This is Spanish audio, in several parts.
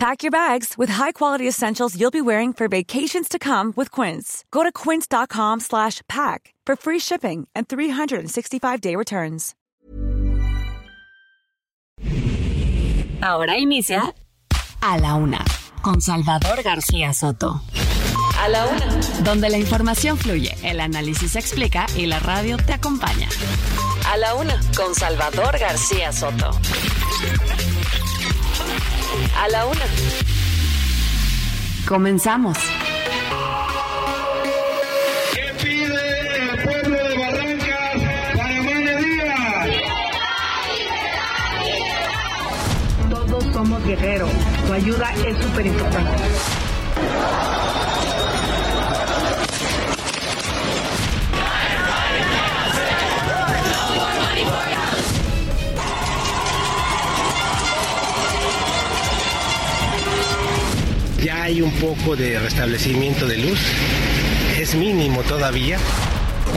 Pack your bags with high-quality essentials you'll be wearing for vacations to come with Quince. Go to quince.com slash pack for free shipping and 365-day returns. Ahora inicia A la Una con Salvador García Soto. A la una. Donde la información fluye, el análisis se explica y la radio te acompaña. A la una con Salvador García Soto. A la una. Comenzamos. ¿Qué pide el pueblo de Barrancas para mediodía? Todos somos guerreros. Tu ayuda es súper importante. Ya hay un poco de restablecimiento de luz. Es mínimo todavía.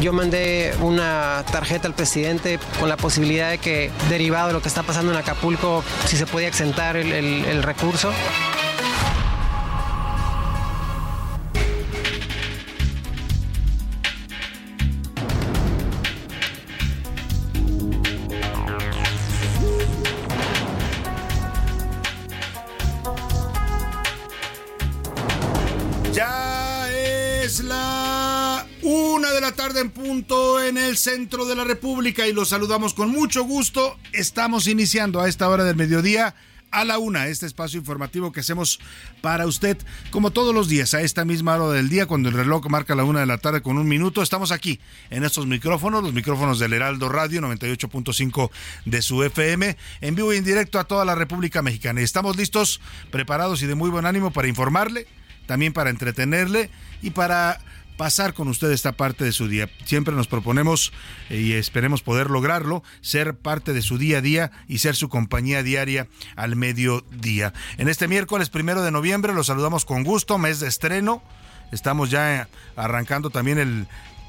Yo mandé una tarjeta al presidente con la posibilidad de que, derivado de lo que está pasando en Acapulco, si se podía exentar el, el- el recurso. Tarde en punto en el centro de la República y los saludamos con mucho gusto. Estamos iniciando a esta hora del mediodía a la una este espacio informativo que hacemos para usted como todos los días a esta misma hora del día cuando el reloj marca la una de la tarde con un minuto. Estamos aquí en estos micrófonos, los micrófonos del Heraldo Radio 98.5 de su FM en vivo y en directo a toda la República Mexicana. Y estamos listos, preparados y de muy buen ánimo para informarle también para entretenerle y para pasar con usted esta parte de su día. Siempre nos proponemos eh, y esperemos poder lograrlo, ser parte de su día a día y ser su compañía diaria al mediodía. En este miércoles primero de noviembre los saludamos con gusto, mes de estreno. Estamos ya eh, arrancando también el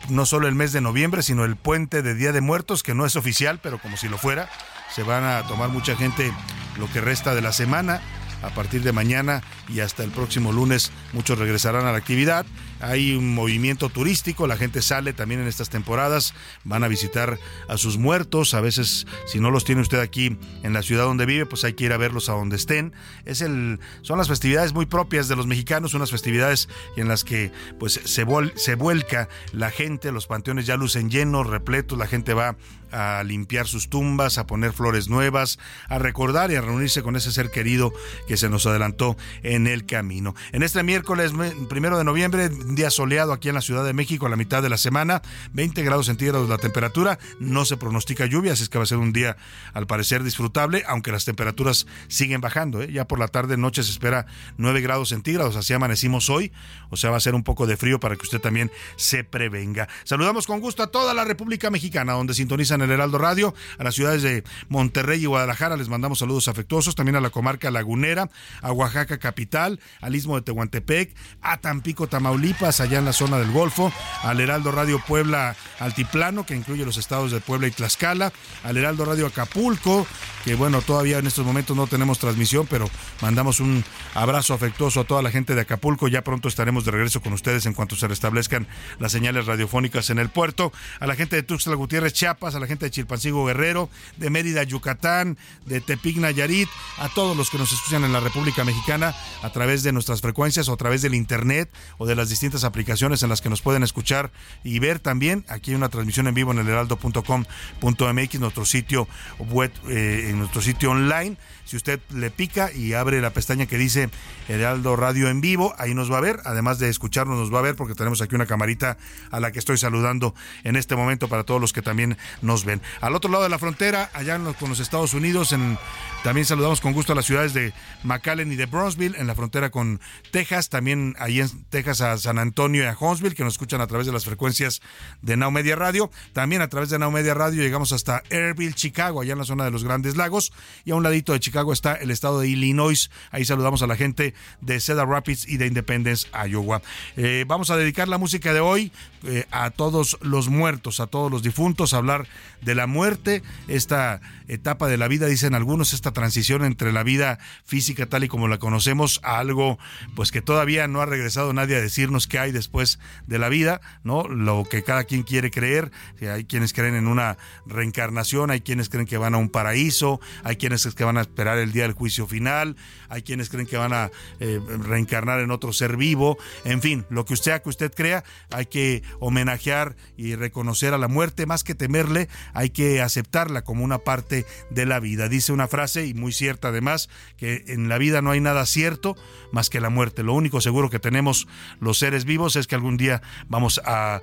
no solo el mes de noviembre, sino el puente de Día de Muertos, que no es oficial, pero como si lo fuera. Se van a tomar mucha gente lo que resta de la semana a partir de mañana y hasta el próximo lunes muchos regresarán a la actividad. Hay un movimiento turístico, la gente sale también en estas temporadas, van a visitar a sus muertos, a veces si no los tiene usted aquí en la ciudad donde vive, pues hay que ir a verlos a donde estén. Es el son las festividades muy propias de los mexicanos, unas festividades en las que pues se vol- se vuelca la gente, los panteones ya lucen llenos, repletos, la gente va a limpiar sus tumbas, a poner flores nuevas, a recordar y a reunirse con ese ser querido que se nos adelantó en el camino. En este miércoles me- primero de noviembre, un día soleado aquí en la Ciudad de México a la mitad de la semana, 20 grados centígrados la temperatura, no se pronostica lluvia, así es que va a ser un día al parecer disfrutable, aunque las temperaturas siguen bajando. ¿eh? Ya por la tarde, noche se espera 9 grados centígrados, así amanecimos hoy, o sea, va a ser un poco de frío para que usted también se prevenga. Saludamos con gusto a toda la República Mexicana, donde sintonizan el Heraldo Radio, a las ciudades de Monterrey y Guadalajara, les mandamos saludos afectuosos, también a la comarca lagunera, a Oaxaca capital, al istmo de Tehuantepec, a Tampico, Tamaulipas, allá en la zona del Golfo, al Heraldo Radio Puebla Altiplano, que incluye los estados de Puebla y Tlaxcala, al Heraldo Radio Acapulco, que bueno, todavía en estos momentos no tenemos transmisión, pero mandamos un abrazo afectuoso a toda la gente de Acapulco, ya pronto estaremos de regreso con ustedes en cuanto se restablezcan las señales radiofónicas en el puerto, a la gente de Tuxtla Gutiérrez, Chiapas, a la gente de Chilpancingo Guerrero, de Mérida, Yucatán, de Tepic, Nayarit, a todos los que nos escuchan en la República Mexicana a través de nuestras frecuencias o a través del internet o de las distintas aplicaciones en las que nos pueden escuchar y ver también. Aquí hay una transmisión en vivo en el heraldo.com.mx, nuestro sitio web, eh, en nuestro sitio online. Si usted le pica y abre la pestaña que dice Heraldo Radio en vivo, ahí nos va a ver. Además de escucharnos, nos va a ver porque tenemos aquí una camarita a la que estoy saludando en este momento para todos los que también nos ven. Al otro lado de la frontera, allá en los- con los Estados Unidos, en, también saludamos con gusto a las ciudades de McAllen y de Bronzeville, en la frontera con Texas, también ahí en Texas a San Antonio y a Huntsville, que nos escuchan a través de las frecuencias de Now Media Radio. También a través de Now Media Radio llegamos hasta Airville, Chicago, allá en la zona de los Grandes Lagos. Y a un ladito de Chicago está el estado de Illinois. Ahí saludamos a la gente de Cedar Rapids y de Independence, Iowa. Eh, vamos a dedicar la música de hoy eh, a todos los muertos, a todos los difuntos, hablar de la muerte, esta etapa de la vida, dicen algunos, esta transición entre la vida física tal y como la conocemos a algo pues que todavía no ha regresado nadie a decirnos qué hay después de la vida, ¿no? Lo que cada quien quiere creer, hay quienes creen en una reencarnación, hay quienes creen que van a un paraíso, hay quienes que van a esperar el día del juicio final, hay quienes creen que van a eh, reencarnar en otro ser vivo, en fin, lo que usted que usted crea, hay que homenajear y reconocer a la muerte, más que temerle, hay que aceptarla como una parte de la vida. Dice una frase, y muy cierta además, que en la vida no hay nada cierto más que la muerte. Lo único seguro que tenemos los seres vivos es que algún día vamos a,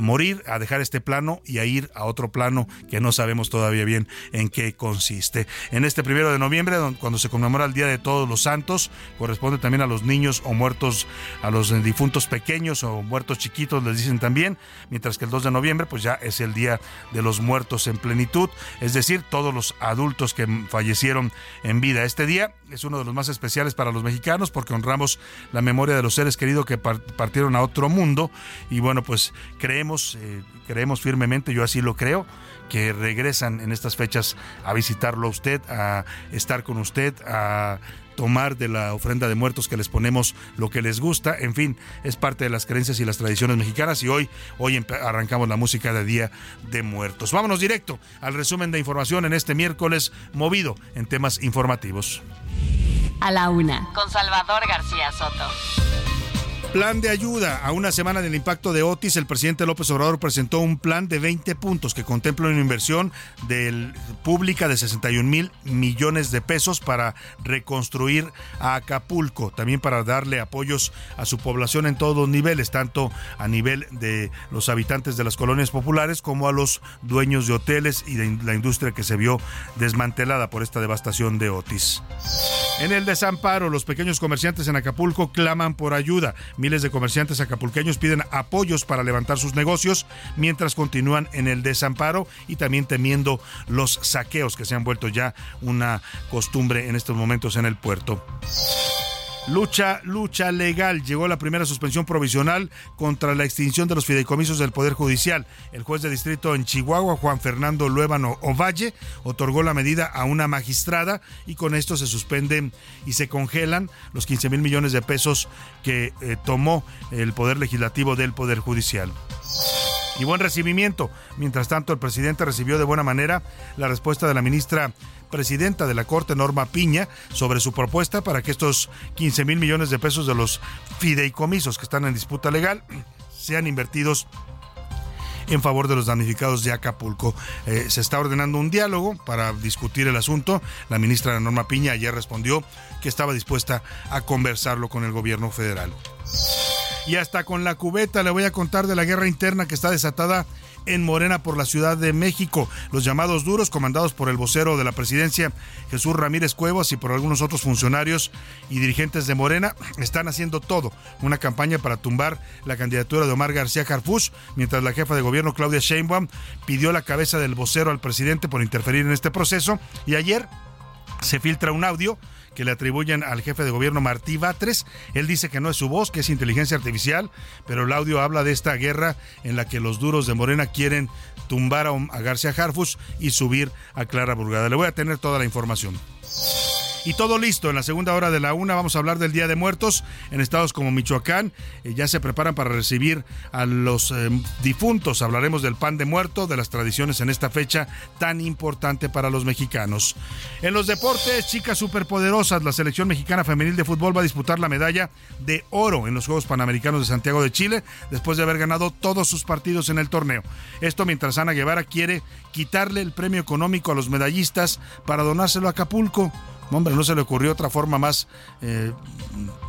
morir, a dejar este plano y a ir a otro plano que no sabemos todavía bien en qué consiste. En este primero de noviembre, cuando se conmemora el Día de Todos los Santos, corresponde también a los niños o muertos, a los difuntos pequeños o muertos chiquitos, les dicen también, mientras que el 2 de noviembre, pues ya es el Día de los Muertos en plenitud, es decir, todos los adultos que fallecieron en vida. Este día es uno de los más especiales para los mexicanos porque honramos la memoria de los seres queridos que partieron a otro mundo. Y bueno, pues creemos, eh, creemos firmemente, yo así lo creo, que regresan en estas fechas a visitarlo a usted, a estar con usted, a tomar de la ofrenda de muertos que les ponemos lo que les gusta, en fin, es parte de las creencias y las tradiciones mexicanas y hoy hoy arrancamos la música de Día de Muertos. Vámonos directo al resumen de información en este miércoles movido en temas informativos. A la una, con Salvador García Soto. Plan de ayuda. A una semana del impacto de Otis, el presidente López Obrador presentó un plan de 20 puntos que contempla una inversión pública de 61 mil millones de pesos para reconstruir a Acapulco, también para darle apoyos a su población en todos los niveles, tanto a nivel de los habitantes de las colonias populares como a los dueños de hoteles y de la industria que se vio desmantelada por esta devastación de Otis. En el desamparo, los pequeños comerciantes en Acapulco claman por ayuda. Miles de comerciantes acapulqueños piden apoyos para levantar sus negocios mientras continúan en el desamparo y también temiendo los saqueos que se han vuelto ya una costumbre en estos momentos en el puerto. Lucha, lucha legal. Llegó la primera suspensión provisional contra la extinción de los fideicomisos del Poder Judicial. El juez de distrito en Chihuahua, Juan Fernando Luébano Ovalle, otorgó la medida a una magistrada y con esto se suspenden y se congelan los 15 mil millones de pesos que eh, tomó el Poder Legislativo del Poder Judicial y buen recibimiento. Mientras tanto, el presidente recibió de buena manera la respuesta de la ministra presidenta de la Corte, Norma Piña, sobre su propuesta para que estos 15 mil millones de pesos de los fideicomisos que están en disputa legal sean invertidos en favor de los damnificados de Acapulco. Eh, se está ordenando un diálogo para discutir el asunto. La ministra Norma Piña ayer respondió que estaba dispuesta a conversarlo con el gobierno federal. Y hasta con la cubeta le voy a contar de la guerra interna que está desatada en Morena por la Ciudad de México. Los llamados duros, comandados por el vocero de la presidencia, Jesús Ramírez Cuevas, y por algunos otros funcionarios y dirigentes de Morena, están haciendo todo. Una campaña para tumbar la candidatura de Omar García Harfuch, mientras la jefa de gobierno, Claudia Sheinbaum, pidió la cabeza del vocero al presidente por interferir en este proceso. Y ayer se filtra un audio que le atribuyen al jefe de gobierno Martí Batres. Él dice que no es su voz, que es inteligencia artificial, pero el audio habla de esta guerra en la que los duros de Morena quieren tumbar a, García Harfus y subir a Clara Burgada. Le voy a tener toda la información. Y todo listo. En la segunda hora de la una vamos a hablar del Día de Muertos en estados como Michoacán. Eh, ya se preparan para recibir a los eh, difuntos. Hablaremos del pan de muerto, de las tradiciones en esta fecha tan importante para los mexicanos. En los deportes, chicas superpoderosas, la selección mexicana femenil de fútbol va a disputar la medalla de oro en los Juegos Panamericanos de Santiago de Chile después de haber ganado todos sus partidos en el torneo. Esto mientras Ana Guevara quiere quitarle el premio económico a los medallistas para donárselo a Acapulco hombre, no se le ocurrió otra forma más, eh,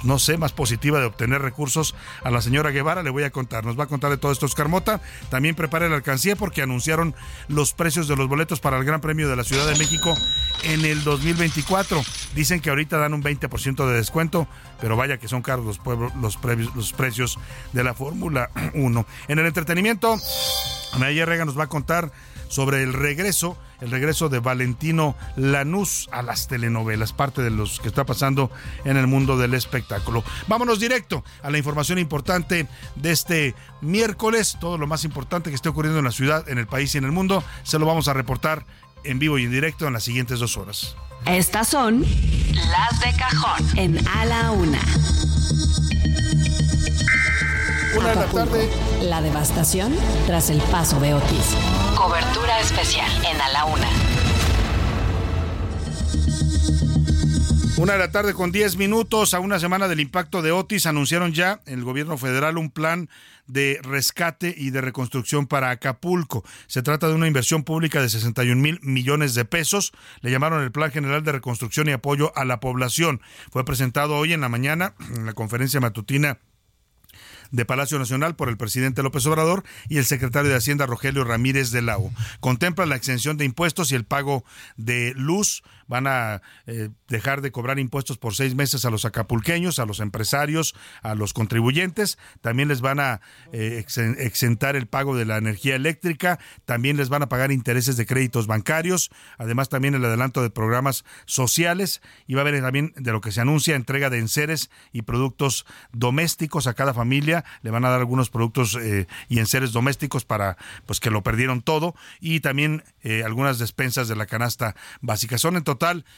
no sé, más positiva de obtener recursos a la señora Guevara. Le voy a contar, nos va a contar de todo esto Oscar Mota. También prepare la alcancía porque anunciaron los precios de los boletos para el Gran Premio de la Ciudad de México en el 2024. Dicen que ahorita dan un 20% de descuento, pero vaya que son caros los, pueblos, los, precios de la Fórmula 1. En el entretenimiento, Anaya Rega nos va a contar sobre el regreso, el regreso de Valentino Lanús a las telenovelas, parte de los que está pasando en el mundo del espectáculo. Vámonos directo a la información importante de este miércoles, todo lo más importante que esté ocurriendo en la ciudad, en el país y en el mundo, se lo vamos a reportar en vivo y en directo en las siguientes dos horas. Estas son las de cajón en A la Una. Una de la tarde. La devastación tras el paso de Otis. Cobertura especial en A la Una. Una de la tarde con 10 minutos a una semana del impacto de Otis anunciaron ya el gobierno federal un plan de rescate y de reconstrucción para Acapulco. Se trata de una inversión pública de 61 mil millones de pesos. Le llamaron el Plan General de Reconstrucción y Apoyo a la Población. Fue presentado hoy en la mañana en la conferencia matutina de Palacio Nacional por el presidente López Obrador y el secretario de Hacienda Rogelio Ramírez de Lao. Contempla la exención de impuestos y el pago de luz. Van a eh, dejar de cobrar impuestos por seis meses a los acapulqueños, a los empresarios, a los contribuyentes. También les van a eh, exentar el pago de la energía eléctrica. También les van a pagar intereses de créditos bancarios. Además, también el adelanto de programas sociales. Y va a haber también de lo que se anuncia entrega de enseres y productos domésticos a cada familia le van a dar algunos productos eh, y enseres domésticos para pues que lo perdieron todo y también eh, algunas despensas de la canasta básica. Son en total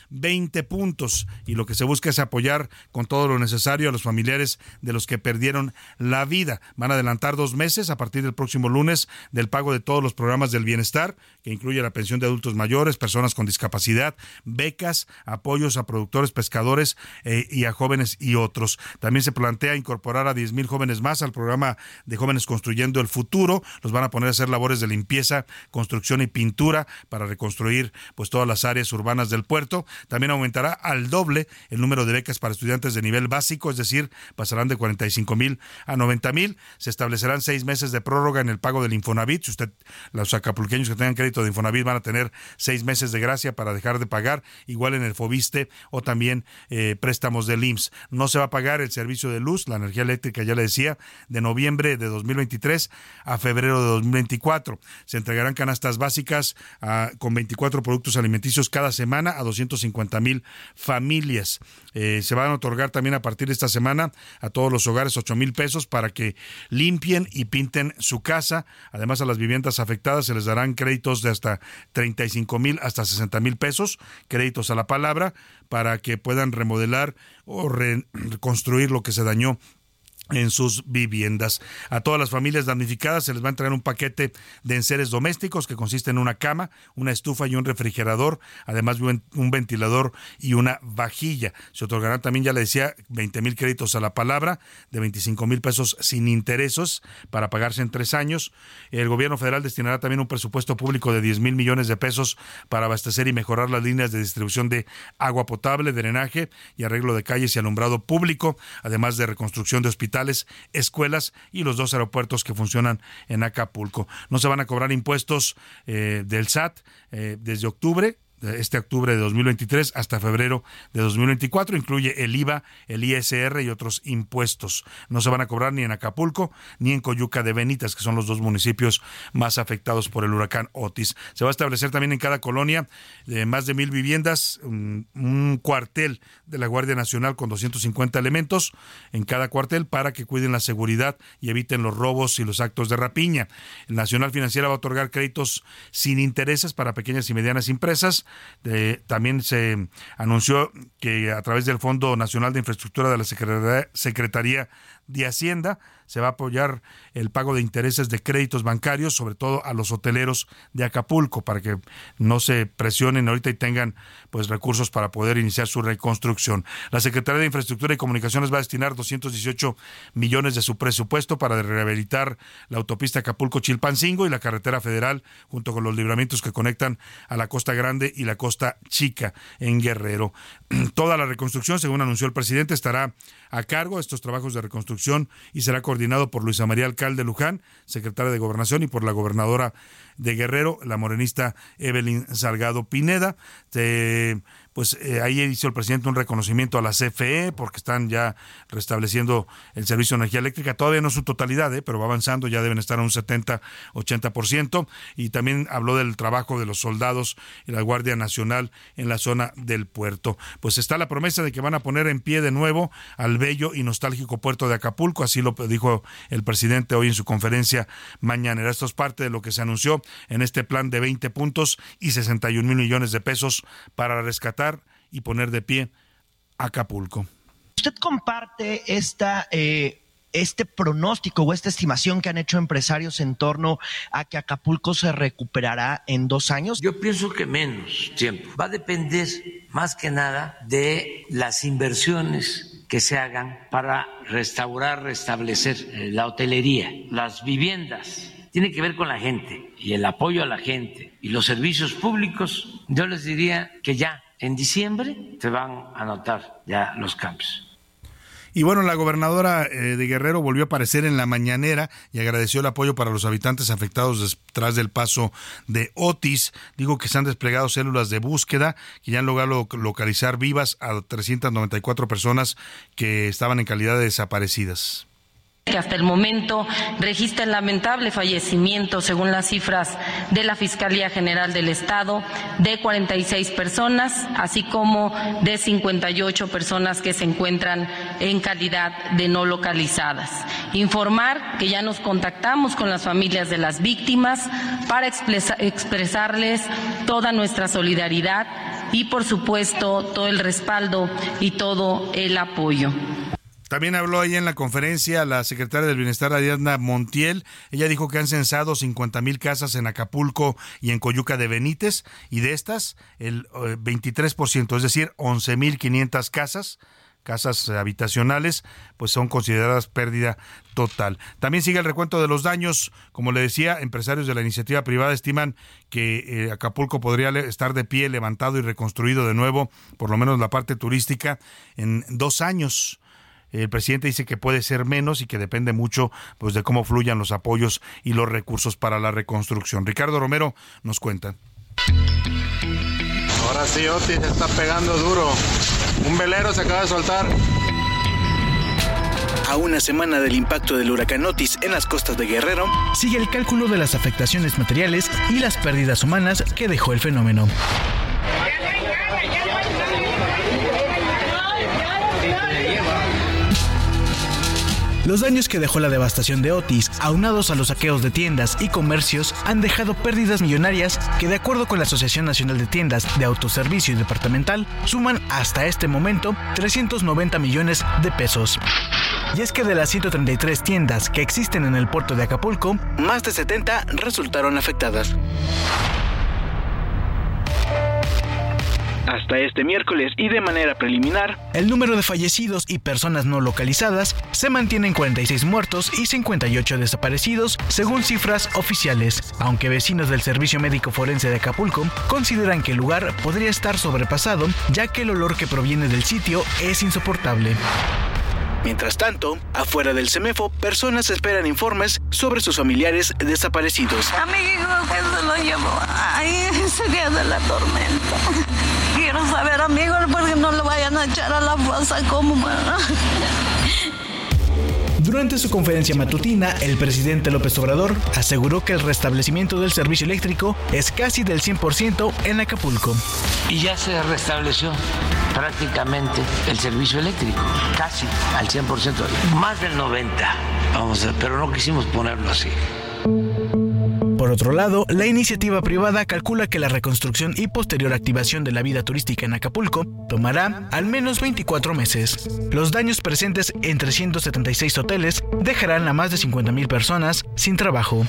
20 puntos y lo que se busca es apoyar con todo lo necesario a los familiares de los que perdieron la vida. Van a adelantar dos meses a partir del próximo lunes del pago de todos los programas del bienestar, que incluye la pensión de adultos mayores, personas con discapacidad, becas, apoyos a productores, pescadores eh, y a jóvenes y otros. También se plantea incorporar a 10 mil jóvenes más al programa de jóvenes construyendo el futuro. Los van a poner a hacer labores de limpieza, construcción y pintura para reconstruir pues todas las áreas urbanas del puerto. También aumentará al doble el número de becas para estudiantes de nivel básico, es decir, pasarán de 45 mil a 90 mil. Se establecerán seis meses de prórroga en el pago del Infonavit. Si usted, los acapulqueños que tengan crédito de Infonavit van a tener seis meses de gracia para dejar de pagar, igual en el Fobiste o también eh, préstamos del IMSS. No se va a pagar el servicio de luz, la energía eléctrica, ya le decía, de noviembre de 2023 a febrero de 2024. Se entregarán canastas básicas ah, con 24 productos alimenticios cada semana a 250 mil familias. Eh, se van a otorgar también a partir de esta semana a todos los hogares 8 mil pesos para que limpien y pinten su casa. Además, a las viviendas afectadas se les darán créditos de hasta 35 mil hasta 60 mil pesos, créditos a la palabra, para que puedan remodelar o reconstruir lo que se dañó en sus viviendas. A todas las familias damnificadas se les va a entregar un paquete de enseres domésticos que consiste en una cama, una estufa y un refrigerador, además de un ventilador y una vajilla. Se otorgarán también, ya le decía, 20 mil créditos a la palabra, de 25 mil pesos sin intereses para pagarse en tres años. El gobierno federal destinará también un presupuesto público de 10 mil millones de pesos para abastecer y mejorar las líneas de distribución de agua potable, drenaje y arreglo de calles y alumbrado público, además de reconstrucción de hospitales escuelas y los dos aeropuertos que funcionan en Acapulco. No se van a cobrar impuestos eh, del SAT eh, desde octubre este octubre de 2023 hasta febrero de 2024. Incluye el IVA, el ISR y otros impuestos. No se van a cobrar ni en Acapulco ni en Coyuca de Benitas, que son los dos municipios más afectados por el huracán Otis. Se va a establecer también en cada colonia de más de mil viviendas un, cuartel de la Guardia Nacional con 250 elementos en cada cuartel para que cuiden la seguridad y eviten los robos y los actos de rapiña. El Nacional Financiera va a otorgar créditos sin intereses para pequeñas y medianas empresas también se anunció que a través del Fondo Nacional de Infraestructura de la Secretaría de Hacienda se va a apoyar el pago de intereses de créditos bancarios, sobre todo a los hoteleros de Acapulco, para que no se presionen ahorita y tengan pues recursos para poder iniciar su reconstrucción. La Secretaría de Infraestructura y Comunicaciones va a destinar 218 millones de su presupuesto para rehabilitar la autopista Acapulco-Chilpancingo y la carretera federal, junto con los libramientos que conectan a la Costa Grande y la Costa Chica en Guerrero. Toda la reconstrucción, según anunció el presidente, estará a cargo de estos trabajos de reconstrucción y será coordinado por Luisa María Alcalde Luján, secretaria de Gobernación, y por la gobernadora de Guerrero, la morenista Evelyn Salgado Pineda pues eh, ahí hizo el presidente un reconocimiento a la CFE porque están ya restableciendo el servicio de energía eléctrica, todavía no su totalidad, eh, pero va avanzando, ya deben estar a un 70-80%, y también habló del trabajo de los soldados y la Guardia Nacional en la zona del puerto. Pues está la promesa de que van a poner en pie de nuevo al bello y nostálgico puerto de Acapulco, así lo dijo el presidente hoy en su conferencia mañana. Esto es parte de lo que se anunció en este plan de 20 puntos y 61 mil millones de pesos para rescatar y poner de pie Acapulco. ¿Usted comparte esta... Eh, este pronóstico o esta estimación que han hecho empresarios en torno a que Acapulco se recuperará en dos años? Yo pienso que menos tiempo. Va a depender más que nada de las inversiones que se hagan para restaurar, restablecer eh, la hotelería, las viviendas. Tiene que ver con la gente y el apoyo a la gente y los servicios públicos. Yo les diría que ya en diciembre se van a notar ya los cambios. Y bueno, la gobernadora eh, de Guerrero volvió a aparecer en la mañanera y agradeció el apoyo para los habitantes afectados tras del paso de Otis. Digo que se han desplegado células de búsqueda que ya han logrado localizar vivas a 394 personas que estaban en calidad de desaparecidas que hasta el momento registra el lamentable fallecimiento, según las cifras de la Fiscalía General del Estado, de 46 personas, así como de 58 personas que se encuentran en calidad de no localizadas. Informar que ya nos contactamos con las familias de las víctimas para expresarles toda nuestra solidaridad y, por supuesto, todo el respaldo y todo el apoyo. También habló ahí en la conferencia la secretaria del Bienestar, Ariadna Montiel. Ella dijo que han censado 50 mil casas en Acapulco y en Coyuca de Benítez, y de estas, el 23%, eh, es decir, 11 mil 500 casas casas habitacionales, pues son consideradas pérdida total. También sigue el recuento de los daños. Como le decía, empresarios de la iniciativa privada estiman que eh, Acapulco podría estar de pie, levantado y reconstruido de nuevo, por lo menos la parte turística, en dos años. El presidente dice que puede ser menos y que depende mucho pues, de cómo fluyan los apoyos y los recursos para la reconstrucción. Ricardo Romero nos cuenta. Ahora sí, Otis está pegando duro. Un velero se acaba de soltar. A una semana del impacto del huracán Otis en las costas de Guerrero, sigue el cálculo de las afectaciones materiales y las pérdidas humanas que dejó el fenómeno. Los daños que dejó la devastación de Otis, aunados a los saqueos de tiendas y comercios, han dejado pérdidas millonarias que, de acuerdo con la Asociación Nacional de Tiendas de Autoservicio y Departamental, suman hasta este momento 390 millones de pesos. Y es que de las 133 tiendas que existen en el puerto de Acapulco, más de 70 resultaron afectadas. Hasta este miércoles y de manera preliminar, el número de fallecidos y personas no localizadas se mantiene en 46 muertos y 58 desaparecidos, según cifras oficiales, aunque vecinos del Servicio Médico Forense de Acapulco consideran que el lugar podría estar sobrepasado, ya que el olor que proviene del sitio es insoportable. Mientras tanto, afuera del CEMEFO, personas esperan informes sobre sus familiares desaparecidos. Amigo, se lo llevó ahí ese día de la tormenta. Quiero saber, amigos, porque no lo vayan a echar a la fosa como... Durante su conferencia matutina, el presidente López Obrador aseguró que el restablecimiento del servicio eléctrico es casi del 100% en Acapulco. Y ya se restableció prácticamente el servicio eléctrico, casi al 100%, más del 90%, vamos a ver, pero no quisimos ponerlo así. Por otro lado, la iniciativa privada calcula que la reconstrucción y posterior activación de la vida turística en Acapulco tomará al menos 24 meses. Los daños presentes en 376 hoteles dejarán a más de 50.000 personas sin trabajo.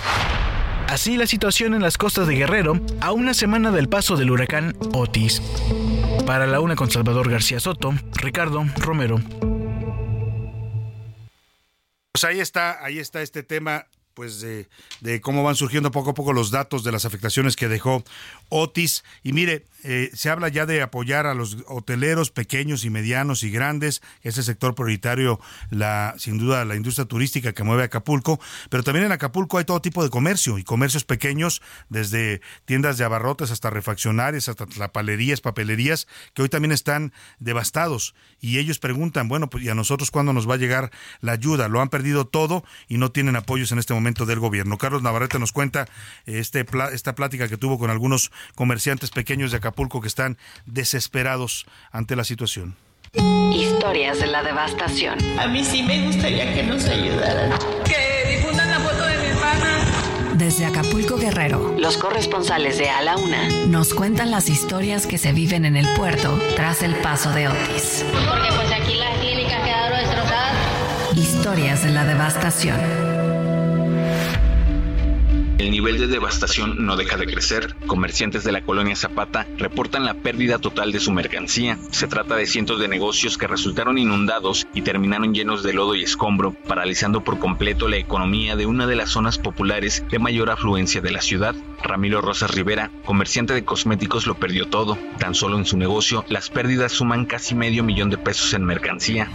Así la situación en las costas de Guerrero a una semana del paso del huracán Otis. Para la una con Salvador García Soto, Ricardo Romero. Pues ahí está, ahí está este tema pues de, de, cómo van surgiendo poco a poco los datos de las afectaciones que dejó Otis. Y mire, eh, se habla ya de apoyar a los hoteleros pequeños y medianos y grandes, ese sector prioritario, la, sin duda la industria turística que mueve Acapulco, pero también en Acapulco hay todo tipo de comercio y comercios pequeños, desde tiendas de abarrotes hasta refaccionarias, hasta palerías, papelerías, que hoy también están devastados. Y ellos preguntan, bueno, pues ¿y a nosotros cuándo nos va a llegar la ayuda? Lo han perdido todo y no tienen apoyos en este momento del gobierno. Carlos Navarrete nos cuenta este, esta plática que tuvo con algunos comerciantes pequeños de Acapulco que están desesperados ante la situación. Historias de la devastación. A mí sí me gustaría que nos ayudaran. Que difundan la foto de mi hermana. Desde Acapulco Guerrero, los corresponsales de A la Una nos cuentan las historias que se viven en el puerto tras el paso de Otis. Porque pues aquí las clínicas quedaron destrozadas. Historias de la devastación. El nivel de devastación no deja de crecer. Comerciantes de la colonia Zapata reportan la pérdida total de su mercancía. Se trata de cientos de negocios que resultaron inundados y terminaron llenos de lodo y escombro, paralizando por completo la economía de una de las zonas populares de mayor afluencia de la ciudad. Ramiro Rosas Rivera, comerciante de cosméticos, lo perdió todo. Tan solo en su negocio, las pérdidas suman casi medio millón de pesos en mercancía.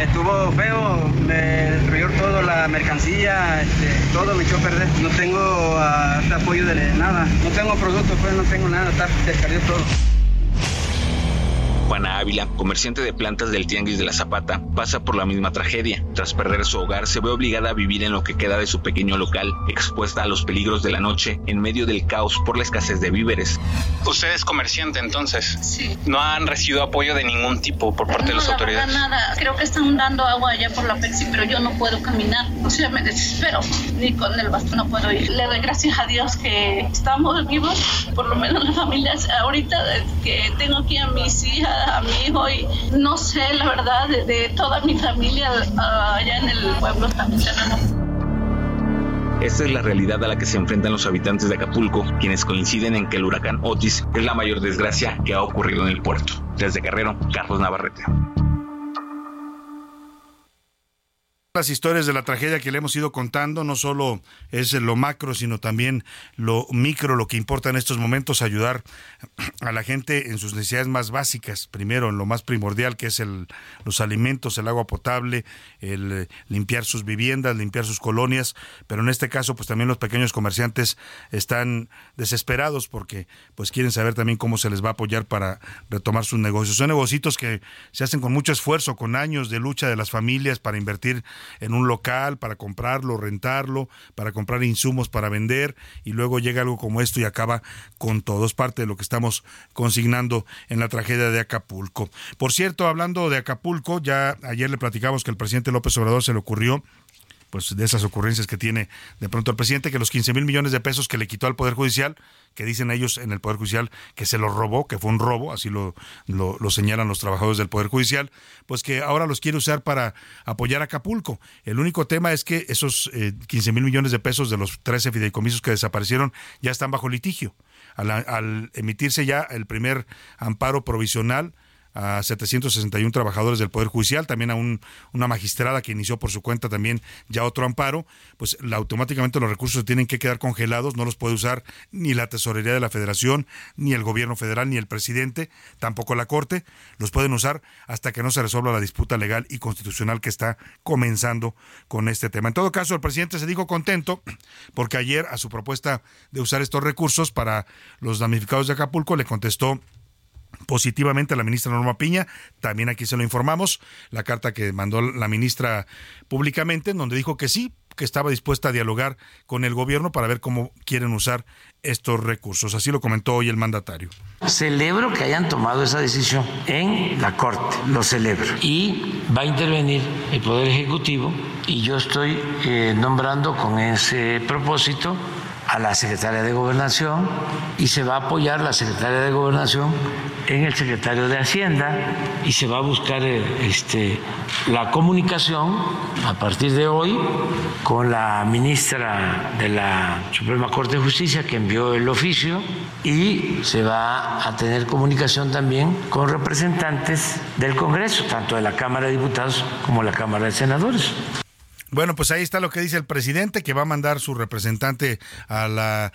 Estuvo feo, me destruyó toda la mercancía, este, todo me echó a perder. No tengo uh, apoyo de nada, no tengo productos, pues no tengo nada, perdió todo. Juana Ávila, comerciante de plantas del Tianguis de la Zapata, pasa por la misma tragedia. Tras perder su hogar, se ve obligada a vivir en lo que queda de su pequeño local, expuesta a los peligros de la noche, en medio del caos por la escasez de víveres. ¿Usted es comerciante entonces? Sí. ¿No han recibido apoyo de ningún tipo por parte no, de las la autoridades? Verdad, nada, creo que están dando agua allá por la Pepsi, pero yo no puedo caminar. O sea, me desespero. Ni con el bastón no puedo ir. Le doy gracias a Dios que estamos vivos, por lo menos las familias. Ahorita que tengo aquí a mis hijas, a mi hijo y no sé la verdad de, toda mi familia uh, allá en el pueblo también tenemos. Esta es la realidad a la que se enfrentan los habitantes de Acapulco, quienes coinciden en que el huracán Otis es la mayor desgracia que ha ocurrido en el puerto. Desde Guerrero, Carlos Navarrete. Las historias de la tragedia que le hemos ido contando, no solo es lo macro, sino también lo micro, lo que importa en estos momentos, ayudar a la gente en sus necesidades más básicas, primero en lo más primordial que es el, los alimentos, el agua potable, el limpiar sus viviendas, limpiar sus colonias, pero en este caso pues también los pequeños comerciantes están desesperados porque pues quieren saber también cómo se les va a apoyar para retomar sus negocios. Son negocios que se hacen con mucho esfuerzo, con años de lucha de las familias para invertir en un local para comprarlo, rentarlo, para comprar insumos para vender y luego llega algo como esto y acaba con todo. Es parte de lo que estamos consignando en la tragedia de Acapulco. Por cierto, hablando de Acapulco, ya ayer le platicamos que el presidente López Obrador se le ocurrió pues de esas ocurrencias que tiene de pronto el presidente, que los 15 mil millones de pesos que le quitó al Poder Judicial, que dicen ellos en el Poder Judicial que se los robó, que fue un robo, así lo, lo, señalan los trabajadores del Poder Judicial, pues que ahora los quiere usar para apoyar a Acapulco. El único tema es que esos eh, 15 mil millones de pesos de los 13 fideicomisos que desaparecieron ya están bajo litigio. Al emitirse ya el primer amparo provisional, a 761 trabajadores del Poder Judicial, también a un, una magistrada que inició por su cuenta también ya otro amparo, pues automáticamente los recursos tienen que quedar congelados, no los puede usar ni la Tesorería de la Federación, ni el Gobierno Federal, ni el presidente, tampoco la Corte, los pueden usar hasta que no se resuelva la disputa legal y constitucional que está comenzando con este tema. En todo caso, el presidente se dijo contento porque ayer a su propuesta de usar estos recursos para los damnificados de Acapulco le contestó positivamente a la ministra Norma Piña, también aquí se lo informamos, la carta que mandó la ministra públicamente, en donde dijo que sí, que estaba dispuesta a dialogar con el gobierno para ver cómo quieren usar estos recursos. Así lo comentó hoy el mandatario. Celebro que hayan tomado esa decisión en la Corte, lo celebro. Y va a intervenir el Poder Ejecutivo y yo estoy eh, nombrando con ese propósito a la secretaria de Gobernación y se va a apoyar la secretaria de Gobernación en el secretario de Hacienda y se va a buscar eh, este, la comunicación a partir de hoy con la ministra de la Suprema Corte de Justicia que envió el oficio y se va a tener comunicación también con representantes del Congreso, tanto de la Cámara de Diputados como la Cámara de Senadores. Bueno, pues ahí está lo que dice el presidente, que va a mandar su representante a la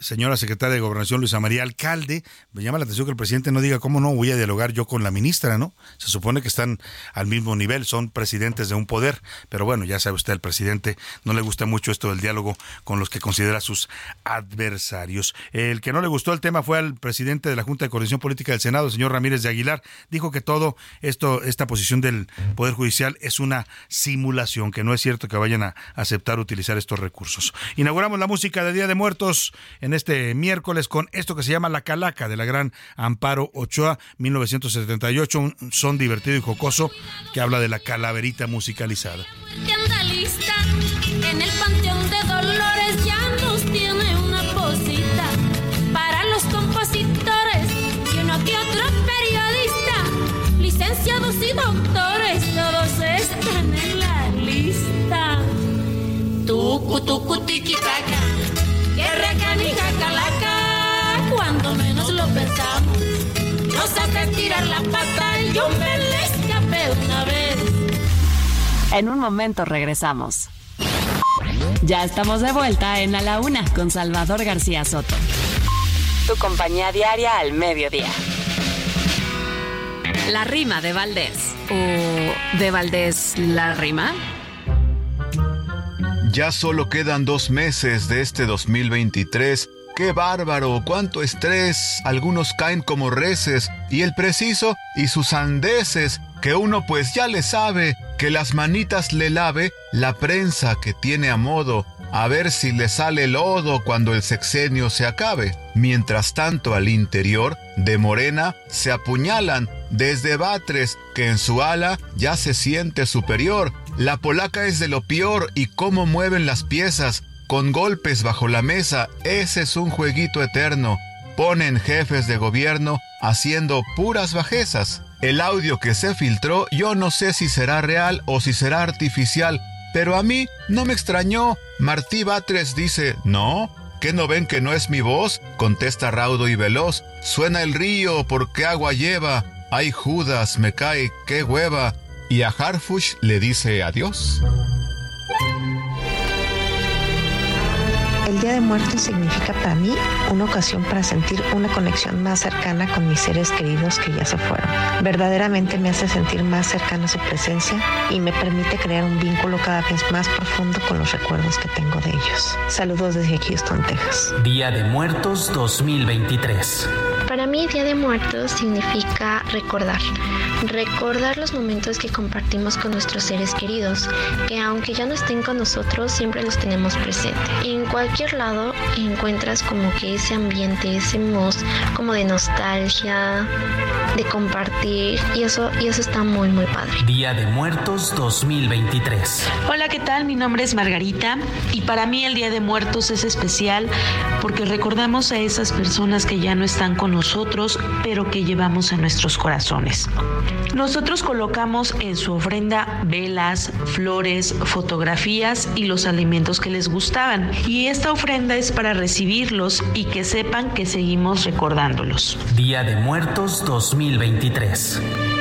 señora secretaria de Gobernación, Luisa María Alcalde. Me llama la atención que el presidente no diga cómo no voy a dialogar yo con la ministra, ¿no? Se supone que están al mismo nivel, son presidentes de un poder, pero bueno, ya sabe usted, el presidente no le gusta mucho esto del diálogo con los que considera sus adversarios. El que no le gustó el tema fue al presidente de la Junta de Coordinación Política del Senado, el señor Ramírez de Aguilar. Dijo que todo esto, esta posición del Poder Judicial es una simulación, que no es cierto que vayan a aceptar utilizar estos recursos. Inauguramos la música de Día de Muertos en este miércoles con esto que se llama La Calaca de la gran Amparo Ochoa, 1978, un son divertido y jocoso que habla de la calaverita musicalizada. Tucu, tucu, tiki, taca, que recanija calaca, cuando menos lo pensamos. Nos hace tirar la pata y yo me le escapé una vez. En un momento regresamos. Ya estamos de vuelta en A la Una con Salvador García Soto. Tu compañía diaria al mediodía. La rima de Valdés. ¿O de Valdés la rima? Ya solo quedan dos meses de este 2023. ¡Qué bárbaro! ¡Cuánto estrés! Algunos caen como reces y el preciso y sus andeses, que uno pues ya le sabe, que las manitas le lave la prensa que tiene a modo, a ver si le sale lodo cuando el sexenio se acabe. Mientras tanto al interior de Morena se apuñalan desde Batres, que en su ala ya se siente superior. La polaca es de lo peor y cómo mueven las piezas, con golpes bajo la mesa, ese es un jueguito eterno. Ponen jefes de gobierno haciendo puras bajezas. El audio que se filtró yo no sé si será real o si será artificial, pero a mí no me extrañó. Martí Batres dice, no, ¿qué no ven que no es mi voz? Contesta raudo y veloz, suena el río porque agua lleva. Ay Judas, me cae, qué hueva. Y a Harfush le dice adiós. El Día de Muertos significa para mí una ocasión para sentir una conexión más cercana con mis seres queridos que ya se fueron. Verdaderamente me hace sentir más cercano a su presencia y me permite crear un vínculo cada vez más profundo con los recuerdos que tengo de ellos. Saludos desde Houston, Texas. Día de Muertos 2023. Para mí Día de Muertos significa recordar. Recordar los momentos que compartimos con nuestros seres queridos, que aunque ya no estén con nosotros, siempre los tenemos presente. En cualquier lado encuentras como que ese ambiente, ese mood como de nostalgia, de compartir, y eso, y eso está muy, muy padre. Día de Muertos 2023. Hola, ¿qué tal? Mi nombre es Margarita y para mí el Día de Muertos es especial porque recordamos a esas personas que ya no están con nosotros, pero que llevamos en nuestros corazones. Nosotros colocamos en su ofrenda velas, flores, fotografías y los alimentos que les gustaban. Y esta ofrenda es para recibirlos y que sepan que seguimos recordándolos. Día de Muertos 2023.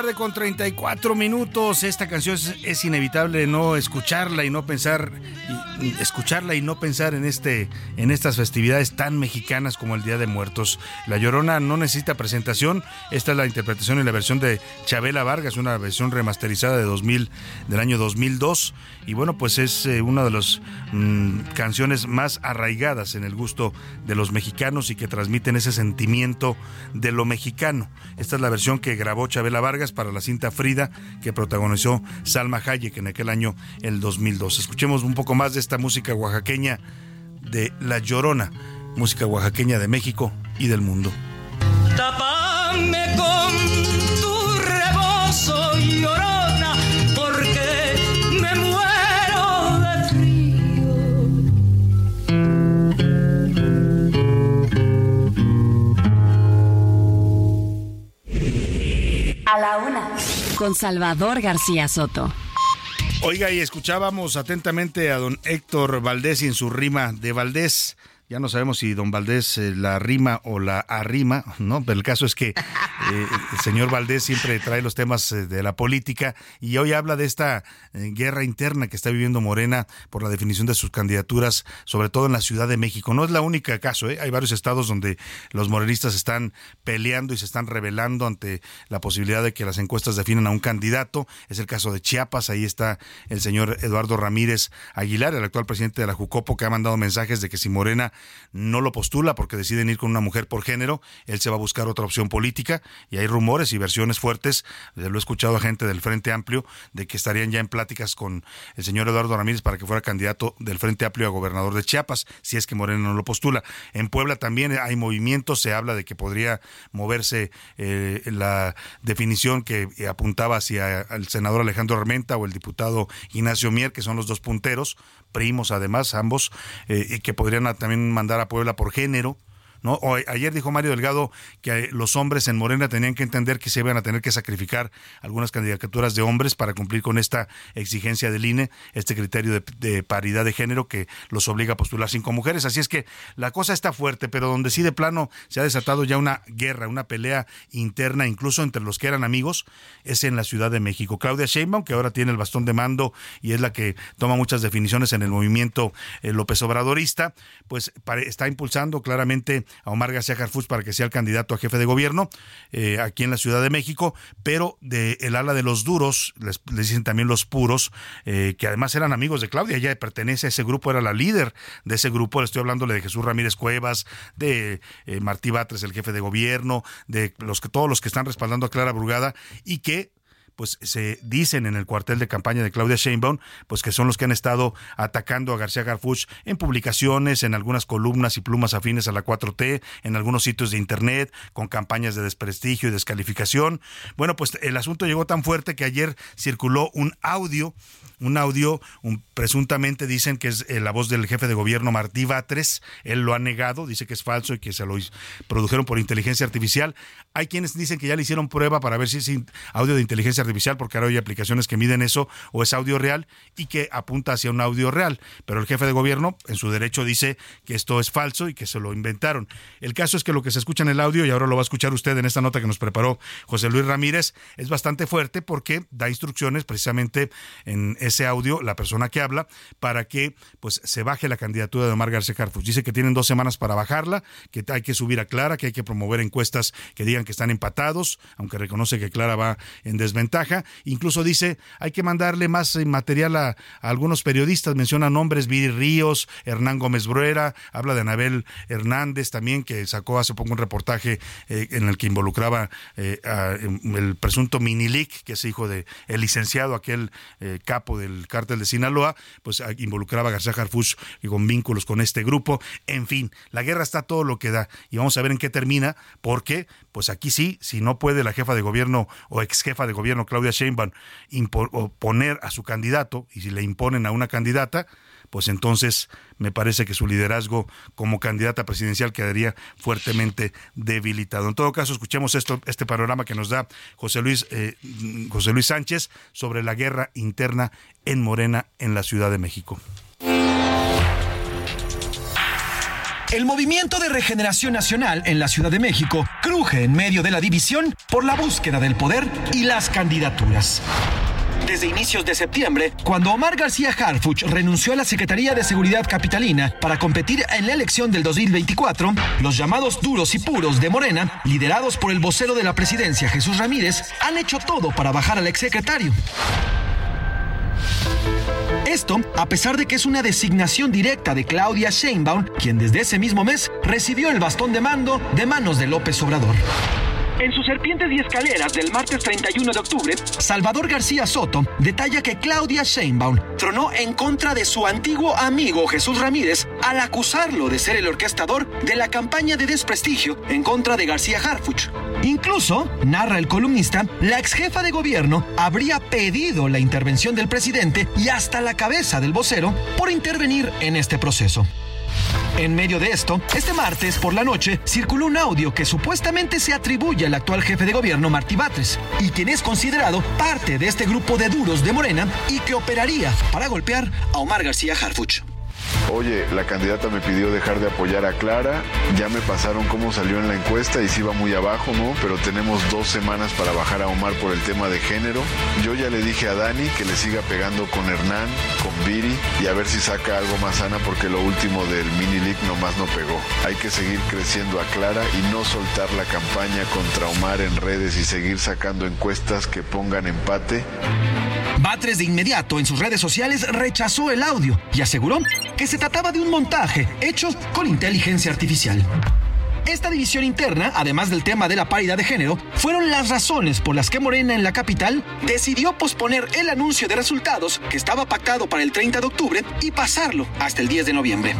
Tarde con 34 minutos. Esta canción es, es inevitable no escucharla y no pensar, escucharla y no pensar en este, en estas festividades tan mexicanas como el Día de Muertos. La Llorona no necesita presentación. Esta es la interpretación y la versión de Chabela Vargas, una versión remasterizada de 2000, del año 2002. Y bueno, pues es eh, una de las mm, canciones más arraigadas en el gusto de los mexicanos y que transmiten ese sentimiento de lo mexicano. Esta es la versión que grabó Chabela Vargas para la cinta Frida que protagonizó Salma Hayek en aquel año, el 2002. Escuchemos un poco más de esta música oaxaqueña de La Llorona, música oaxaqueña de México y del mundo. Tápame con tu rebozo llorona, porque me muero de frío. A la una. Con Salvador García Soto. Oiga, y escuchábamos atentamente a don Héctor Valdés y en su rima de Valdés. Ya no sabemos si don Valdés eh, la rima o la arrima, ¿no? Pero el caso es que eh, el señor Valdés siempre trae los temas eh, de la política y hoy habla de esta guerra interna que está viviendo Morena por la definición de sus candidaturas, sobre todo en la Ciudad de México. No es la única caso, hay varios estados donde los morenistas están peleando y se están rebelando ante la posibilidad de que las encuestas definan a un candidato. Es el caso de Chiapas, ahí está el señor Eduardo Ramírez Aguilar, el actual presidente de la Jucopo, que ha mandado mensajes de que si Morena no lo postula porque deciden ir con una mujer por género, él se va a buscar otra opción política y hay rumores y versiones fuertes, lo he escuchado a gente del Frente Amplio, de que estarían ya en pláticas con el señor Eduardo Ramírez para que fuera candidato del Frente Amplio a gobernador de Chiapas, si es que Morena no lo postula. En Puebla también hay movimientos, se habla de que podría moverse eh, la definición que apuntaba hacia el senador Alejandro Armenta o el diputado Ignacio Mier, que son los dos punteros, primos además, ambos, eh, y que podrían también mandar a Puebla por género. ¿No? O, ayer dijo Mario Delgado que eh, los hombres en Morena tenían que entender que se iban a tener que sacrificar algunas candidaturas de hombres para cumplir con esta exigencia del INE, este criterio de, paridad de género que los obliga a postular cinco mujeres. Así es que la cosa está fuerte, pero donde sí de plano se ha desatado ya una guerra, una pelea interna, incluso entre los que eran amigos, es en la Ciudad de México. Claudia Sheinbaum, que ahora tiene el bastón de mando y es la que toma muchas definiciones en el movimiento eh, López Obradorista, pues está impulsando claramente a Omar García Harfuch para que sea el candidato a jefe de gobierno eh, aquí en la Ciudad de México, pero de el ala de los duros, les, dicen también los puros, eh, que además eran amigos de Claudia, ella pertenece a ese grupo, era la líder de ese grupo, le estoy hablándole de Jesús Ramírez Cuevas, de eh, Martí Batres, el jefe de gobierno, de los que todos los que están respaldando a Clara Brugada y que pues se dicen en el cuartel de campaña de Claudia Sheinbaum, pues que son los que han estado atacando a García Garfuch en publicaciones, en algunas columnas y plumas afines a la 4T, en algunos sitios de internet, con campañas de desprestigio y descalificación. Bueno, pues el asunto llegó tan fuerte que ayer circuló un audio, un audio, un, presuntamente dicen que es eh, la voz del jefe de gobierno Martí Batres, él lo ha negado, dice que es falso y que se lo produjeron por inteligencia artificial. Hay quienes dicen que ya le hicieron prueba para ver si es in- audio de inteligencia artificial, porque ahora hay aplicaciones que miden eso, o es audio real y que apunta hacia un audio real. Pero el jefe de gobierno, en su derecho, dice que esto es falso y que se lo inventaron. El caso es que lo que se escucha en el audio, y ahora lo va a escuchar usted en esta nota que nos preparó José Luis Ramírez, es bastante fuerte porque da instrucciones precisamente en ese audio, la persona que habla, para que pues se baje la candidatura de Omar García Harfuch. Dice que tienen dos semanas para bajarla, que hay que subir a Clara, que hay que promover encuestas que digan que están empatados, aunque reconoce que Clara va en desventaja Incluso dice, hay que mandarle más eh, material a, algunos periodistas. Menciona nombres, Viri Ríos, Hernán Gómez Bruera, habla de Anabel Hernández también, que sacó hace poco un reportaje eh, en el que involucraba eh, el presunto Minilic, que es hijo de el licenciado, aquel capo del cártel de Sinaloa, pues involucraba a García Harfuch y con vínculos con este grupo. En fin, la guerra está todo lo que da y vamos a ver en qué termina, porque pues aquí sí, si no puede la jefa de gobierno o ex jefa de gobierno Claudia Sheinbaum poner a su candidato y si le imponen a una candidata, pues entonces me parece que su liderazgo como candidata presidencial quedaría fuertemente debilitado. En todo caso, escuchemos esto, este panorama que nos da José Luis, eh, José Luis Sánchez sobre la guerra interna en Morena en la Ciudad de México. El movimiento de regeneración nacional en la Ciudad de México cruje en medio de la división por la búsqueda del poder y las candidaturas. Desde inicios de septiembre, cuando Omar García Harfuch renunció a la Secretaría de Seguridad Capitalina para competir en la elección del 2024, los llamados duros y puros de Morena, liderados por el vocero de la presidencia Jesús Ramírez, han hecho todo para bajar al exsecretario. Esto a pesar de que es una designación directa de Claudia Sheinbaum, quien desde ese mismo mes recibió el bastón de mando de manos de López Obrador. En sus Serpientes y Escaleras del martes 31 de octubre, Salvador García Soto detalla que Claudia Sheinbaum tronó en contra de su antiguo amigo Jesús Ramírez al acusarlo de ser el orquestador de la campaña de desprestigio en contra de García Harfuch. Incluso, narra el columnista, la ex jefa de gobierno habría pedido la intervención del presidente y hasta la cabeza del vocero por intervenir en este proceso. En medio de esto, este martes por la noche circuló un audio que supuestamente se atribuye al actual jefe de gobierno Martí Batres y quien es considerado parte de este grupo de duros de Morena y que operaría para golpear a Omar García Harfuch. Oye, la candidata me pidió dejar de apoyar a Clara, ya me pasaron cómo salió en la encuesta y si iba muy abajo, ¿no? Pero tenemos dos semanas para bajar a Omar por el tema de género. Yo ya le dije a Dani que le siga pegando con Hernán, con Viri y a ver si saca algo más sana porque lo último del mini league nomás no pegó. Hay que seguir creciendo a Clara y no soltar la campaña contra Omar en redes y seguir sacando encuestas que pongan empate. Batres de inmediato en sus redes sociales rechazó el audio y aseguró que se trataba de un montaje hecho con inteligencia artificial. Esta división interna, además del tema de la paridad de género, fueron las razones por las que Morena en la capital decidió posponer el anuncio de resultados que estaba pactado para el 30 de octubre y pasarlo hasta el 10 de noviembre.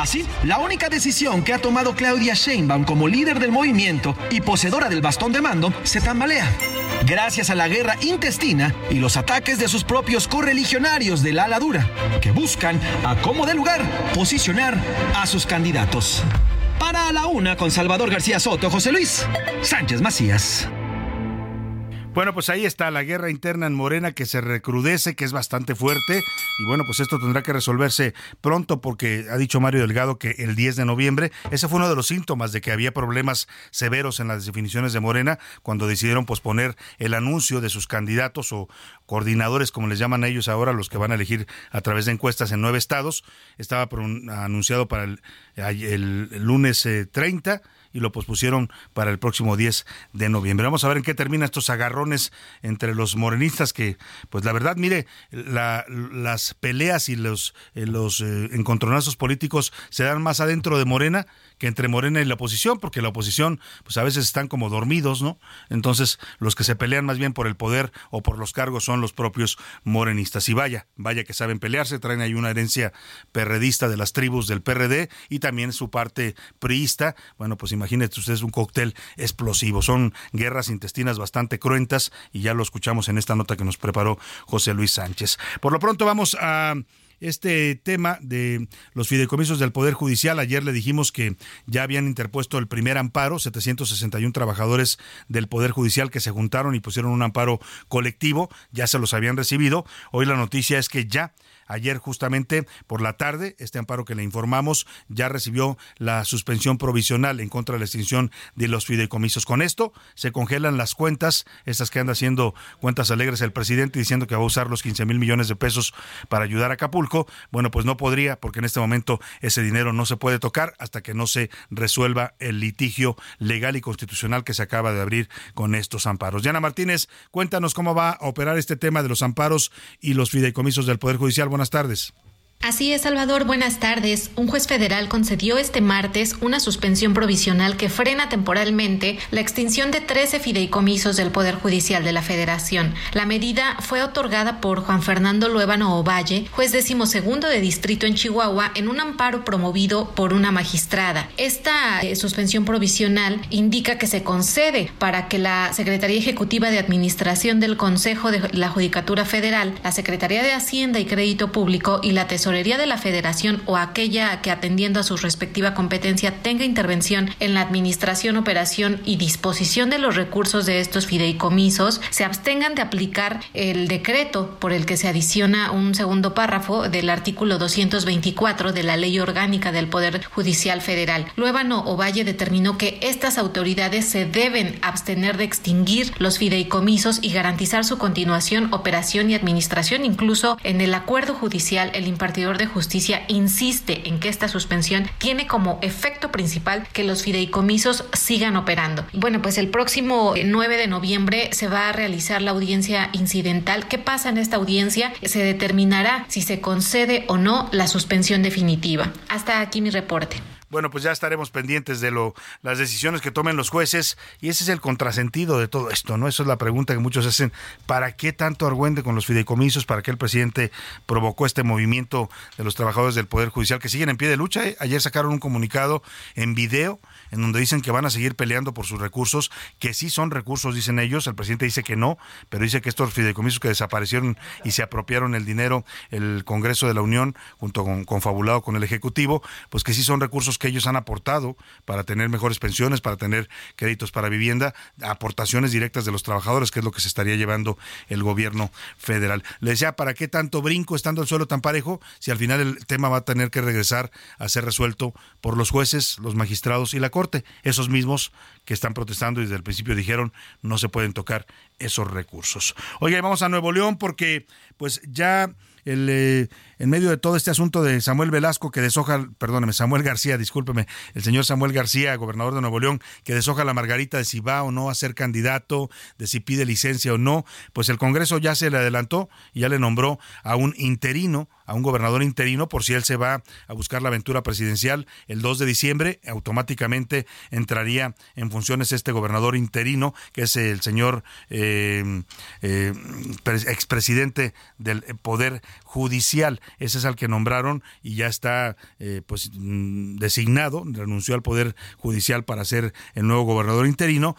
Así, la única decisión que ha tomado Claudia Sheinbaum como líder del movimiento y poseedora del bastón de mando se tambalea. Gracias a la guerra intestina y los ataques de sus propios correligionarios de la ala dura, que buscan, a como de lugar, posicionar a sus candidatos. Para la una con Salvador García Soto, José Luis Sánchez Macías. Bueno, pues ahí está la guerra interna en Morena que se recrudece, que es bastante fuerte. Y bueno, pues esto tendrá que resolverse pronto porque ha dicho Mario Delgado que el 10 de noviembre, ese fue uno de los síntomas de que había problemas severos en las definiciones de Morena cuando decidieron posponer el anuncio de sus candidatos o coordinadores, como les llaman a ellos ahora, los que van a elegir a través de encuestas en nueve estados. Estaba anunciado para el, el, lunes 30 eh, y lo pospusieron para el próximo 10 de noviembre. Vamos a ver en qué termina estos agarrones entre los morenistas que, pues la verdad, mire, las peleas y los, eh, los eh, encontronazos políticos se dan más adentro de Morena que entre Morena y la oposición, porque la oposición, pues a veces están como dormidos, ¿no? Entonces, los que se pelean más bien por el poder o por los cargos son los propios morenistas. Y vaya, vaya que saben pelearse, traen ahí una herencia perredista de las tribus del PRD y también su parte priista. Bueno, pues imagínense ustedes un cóctel explosivo. Son guerras intestinas bastante cruentas y ya lo escuchamos en esta nota que nos preparó José Luis Sánchez. Por lo pronto vamos a este tema de los fideicomisos del Poder Judicial. Ayer le dijimos que ya habían interpuesto el primer amparo, 761 trabajadores del Poder Judicial que se juntaron y pusieron un amparo colectivo, ya se los habían recibido. Hoy la noticia es que ya Ayer justamente por la tarde, este amparo que le informamos ya recibió la suspensión provisional en contra de la extinción de los fideicomisos. Con esto se congelan las cuentas, estas que anda haciendo cuentas alegres el presidente diciendo que va a usar los 15 mil millones de pesos para ayudar a Acapulco. Bueno, pues no podría porque en este momento ese dinero no se puede tocar hasta que no se resuelva el litigio legal y constitucional que se acaba de abrir con estos amparos. Diana Martínez, cuéntanos cómo va a operar este tema de los amparos y los fideicomisos del Poder Judicial. Tardes. Así es, Salvador, buenas tardes. Un juez federal concedió este martes una suspensión provisional que frena temporalmente la extinción de 13 fideicomisos del Poder Judicial de la Federación. La medida fue otorgada por Juan Fernando Luébano Ovalle, juez decimosegundo de distrito en Chihuahua, en un amparo promovido por una magistrada. Esta eh, suspensión provisional indica que se concede para que la Secretaría Ejecutiva de Administración del Consejo de la Judicatura Federal, la Secretaría de Hacienda y Crédito Público y la Tesorería de la Federación o aquella que atendiendo a su respectiva competencia tenga intervención en la administración, operación y disposición de los recursos de estos fideicomisos, se abstengan de aplicar el decreto por el que se adiciona un segundo párrafo del artículo 224 de la Ley Orgánica del Poder Judicial Federal. Luébano Ovalle determinó que estas autoridades se deben abstener de extinguir los fideicomisos y garantizar su continuación, operación y administración, incluso en el acuerdo judicial el impartido de Justicia insiste en que esta suspensión tiene como efecto principal que los fideicomisos sigan operando. Bueno, pues el próximo 9 de noviembre se va a realizar la audiencia incidental. ¿Qué pasa en esta audiencia? Se determinará si se concede o no la suspensión definitiva. Hasta aquí mi reporte. Bueno, pues ya estaremos pendientes de lo, las decisiones que tomen los jueces y ese es el contrasentido de todo esto, ¿no? Eso es la pregunta que muchos hacen. ¿Para qué tanto argüente con los fideicomisos? ¿Para qué el presidente provocó este movimiento de los trabajadores del Poder Judicial que siguen en pie de lucha? ¿eh? Ayer sacaron un comunicado en video en donde dicen que van a seguir peleando por sus recursos, que sí son recursos, dicen ellos, el presidente dice que no, pero dice que estos fideicomisos que desaparecieron y se apropiaron el dinero, el Congreso de la Unión, junto con confabulado con el Ejecutivo, pues que sí son recursos que ellos han aportado para tener mejores pensiones, para tener créditos para vivienda, aportaciones directas de los trabajadores, que es lo que se estaría llevando el gobierno federal. Le decía, ¿para qué tanto brinco estando el suelo tan parejo si al final el tema va a tener que regresar a ser resuelto por los jueces, los magistrados y la Corte? Esos mismos que están protestando y desde el principio dijeron no se pueden tocar esos recursos. Oye, vamos a Nuevo León porque pues ya el, eh, en medio de todo este asunto de Samuel Velasco que deshoja, perdóneme, Samuel García, discúlpeme, el señor Samuel García, gobernador de Nuevo León, que deshoja la margarita de si va o no a ser candidato, de si pide licencia o no, pues el Congreso ya se le adelantó y ya le nombró a un interino, a un gobernador interino, por si él se va a buscar la aventura presidencial el 2 de diciembre, automáticamente entraría en funciones este gobernador interino, que es el señor eh, eh, expresidente del Poder Judicial. Ese es al que nombraron y ya está eh, pues mm, designado, renunció al Poder Judicial para ser el nuevo gobernador interino.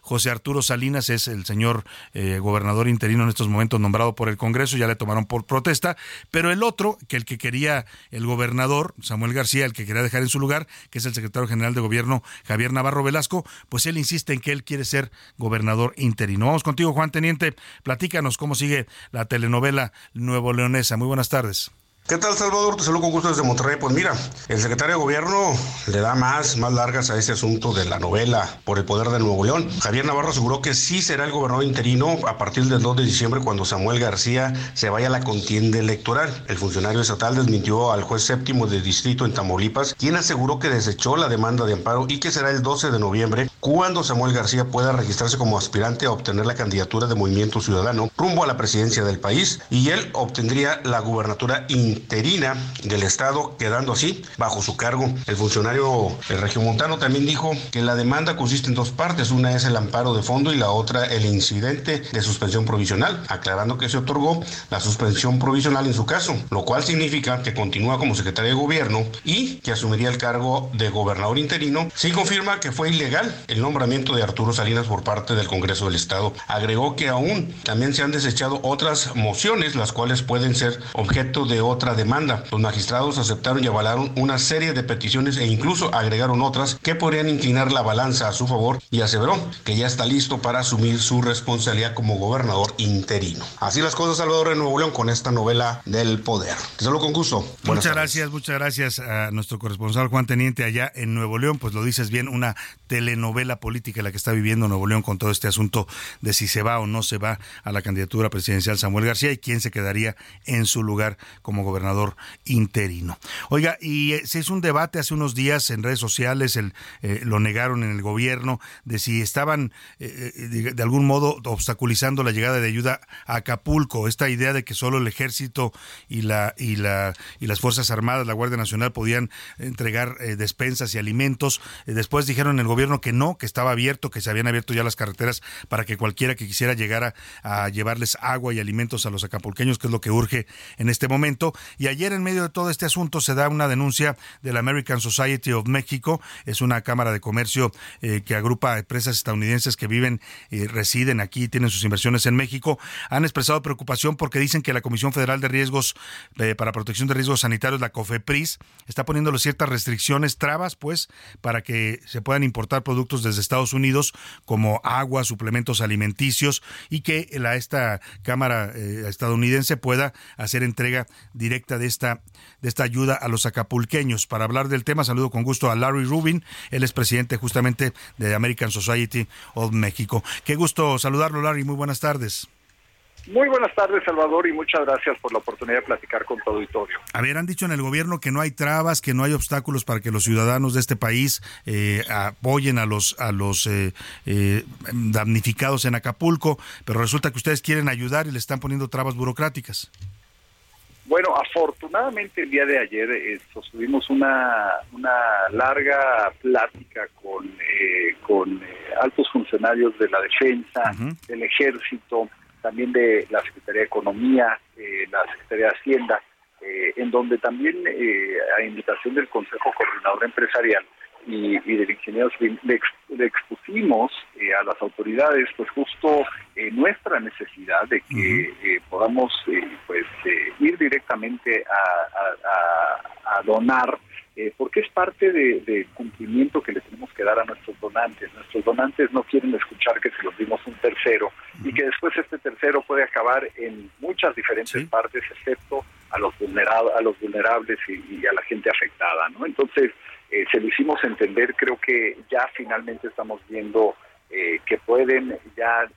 José Arturo Salinas es el señor eh, gobernador interino en estos momentos nombrado por el Congreso, ya le tomaron por protesta, pero el otro, que el que quería el gobernador, Samuel García, el que quería dejar en su lugar, que es el secretario general de gobierno, Javier Navarro Velasco, pues él insiste en que él quiere ser gobernador interino. Vamos contigo, Juan Teniente, platícanos cómo sigue la telenovela Nuevo Leonesa. Muy buenas tardes. tardes. ¿Qué tal, Salvador? Te saludo con gusto desde Monterrey. Pues mira, el secretario de Gobierno le da más, más largas a ese asunto de la novela por el poder de Nuevo León. Javier Navarro aseguró que sí será el gobernador interino a partir del 2 de diciembre cuando Samuel García se vaya a la contienda electoral. El funcionario estatal desmintió al juez séptimo de distrito en Tamaulipas, quien aseguró que desechó la demanda de amparo y que será el 12 de noviembre cuando Samuel García pueda registrarse como aspirante a obtener la candidatura de Movimiento Ciudadano rumbo a la presidencia del país y él obtendría la gubernatura interina interina del Estado, quedando así bajo su cargo. El funcionario el regiomontano también dijo que la demanda consiste en dos partes, una es el amparo de fondo y la otra el incidente de suspensión provisional, aclarando que se otorgó la suspensión provisional en su caso, lo cual significa que continúa como secretario de gobierno y que asumiría el cargo de gobernador interino. Sí confirma que fue ilegal el nombramiento de Arturo Salinas por parte del Congreso del Estado. Agregó que aún también se han desechado otras mociones, las cuales pueden ser objeto de otra demanda. Los magistrados aceptaron y avalaron una serie de peticiones e incluso agregaron otras que podrían inclinar la balanza a su favor y aseveró que ya está listo para asumir su responsabilidad como gobernador interino. Así las cosas, Salvador, en Nuevo León con esta novela del poder. Te saludo con gusto. muchas gracias, muchas gracias a nuestro corresponsal Juan Teniente allá en Nuevo León. Pues lo dices bien, una telenovela política la que está viviendo Nuevo León con todo este asunto de si se va o no se va a la candidatura presidencial Samuel García y quién se quedaría en su lugar como gobernador interino. Oiga, y eh, se hizo un debate hace unos días en redes sociales, el, eh, lo negaron en el gobierno, de si estaban eh, de, algún modo obstaculizando la llegada de ayuda a Acapulco, esta idea de que solo el ejército y la y la y las fuerzas armadas, la Guardia Nacional podían entregar despensas y alimentos. después dijeron en el gobierno que no, que estaba abierto, que se habían abierto ya las carreteras para que cualquiera que quisiera llegar a, llevarles agua y alimentos a los acapulqueños, que es lo que urge en este momento. Y ayer en medio de todo este asunto se da una denuncia de la American Society of Mexico, es una cámara de comercio eh, que agrupa empresas estadounidenses que viven y residen aquí, tienen sus inversiones en México, han expresado preocupación porque dicen que la Comisión Federal de Riesgos eh, para Protección de Riesgos Sanitarios, la COFEPRIS, está poniéndole ciertas restricciones, trabas, pues, para que se puedan importar productos desde Estados Unidos como agua, suplementos alimenticios y que la, esta Cámara eh, estadounidense pueda hacer entrega directa de esta, de esta ayuda a los acapulqueños. Para hablar del tema, saludo con gusto a Larry Rubin, él es presidente justamente de American Society of México. Qué gusto saludarlo, Larry, muy buenas tardes. Muy buenas tardes, Salvador, y muchas gracias por la oportunidad de platicar con tu auditorio. A ver, han dicho en el gobierno que no hay trabas, que no hay obstáculos para que los ciudadanos de este país eh, apoyen a los a los eh, eh, damnificados en Acapulco, pero resulta que ustedes quieren ayudar y le están poniendo trabas burocráticas. Bueno, afortunadamente el día de ayer sostuvimos una, una larga plática con, con altos funcionarios de la defensa, del ejército, también de la Secretaría de Economía, eh, la Secretaría de Hacienda, eh, en donde también eh, a invitación del Consejo Coordinador Empresarial y, del ingeniero le, expusimos a las autoridades pues justo nuestra necesidad de que podamos pues ir directamente a donar eh, porque es parte del de cumplimiento que le tenemos que dar a nuestros donantes. Nuestros donantes no quieren escuchar que se los dimos un tercero y que después este tercero puede acabar en muchas diferentes partes, excepto a los, vulnerables, a los vulnerables y, a la gente afectada. ¿no? Entonces, eh, se lo hicimos entender, creo que ya finalmente estamos viendo eh, que pueden ya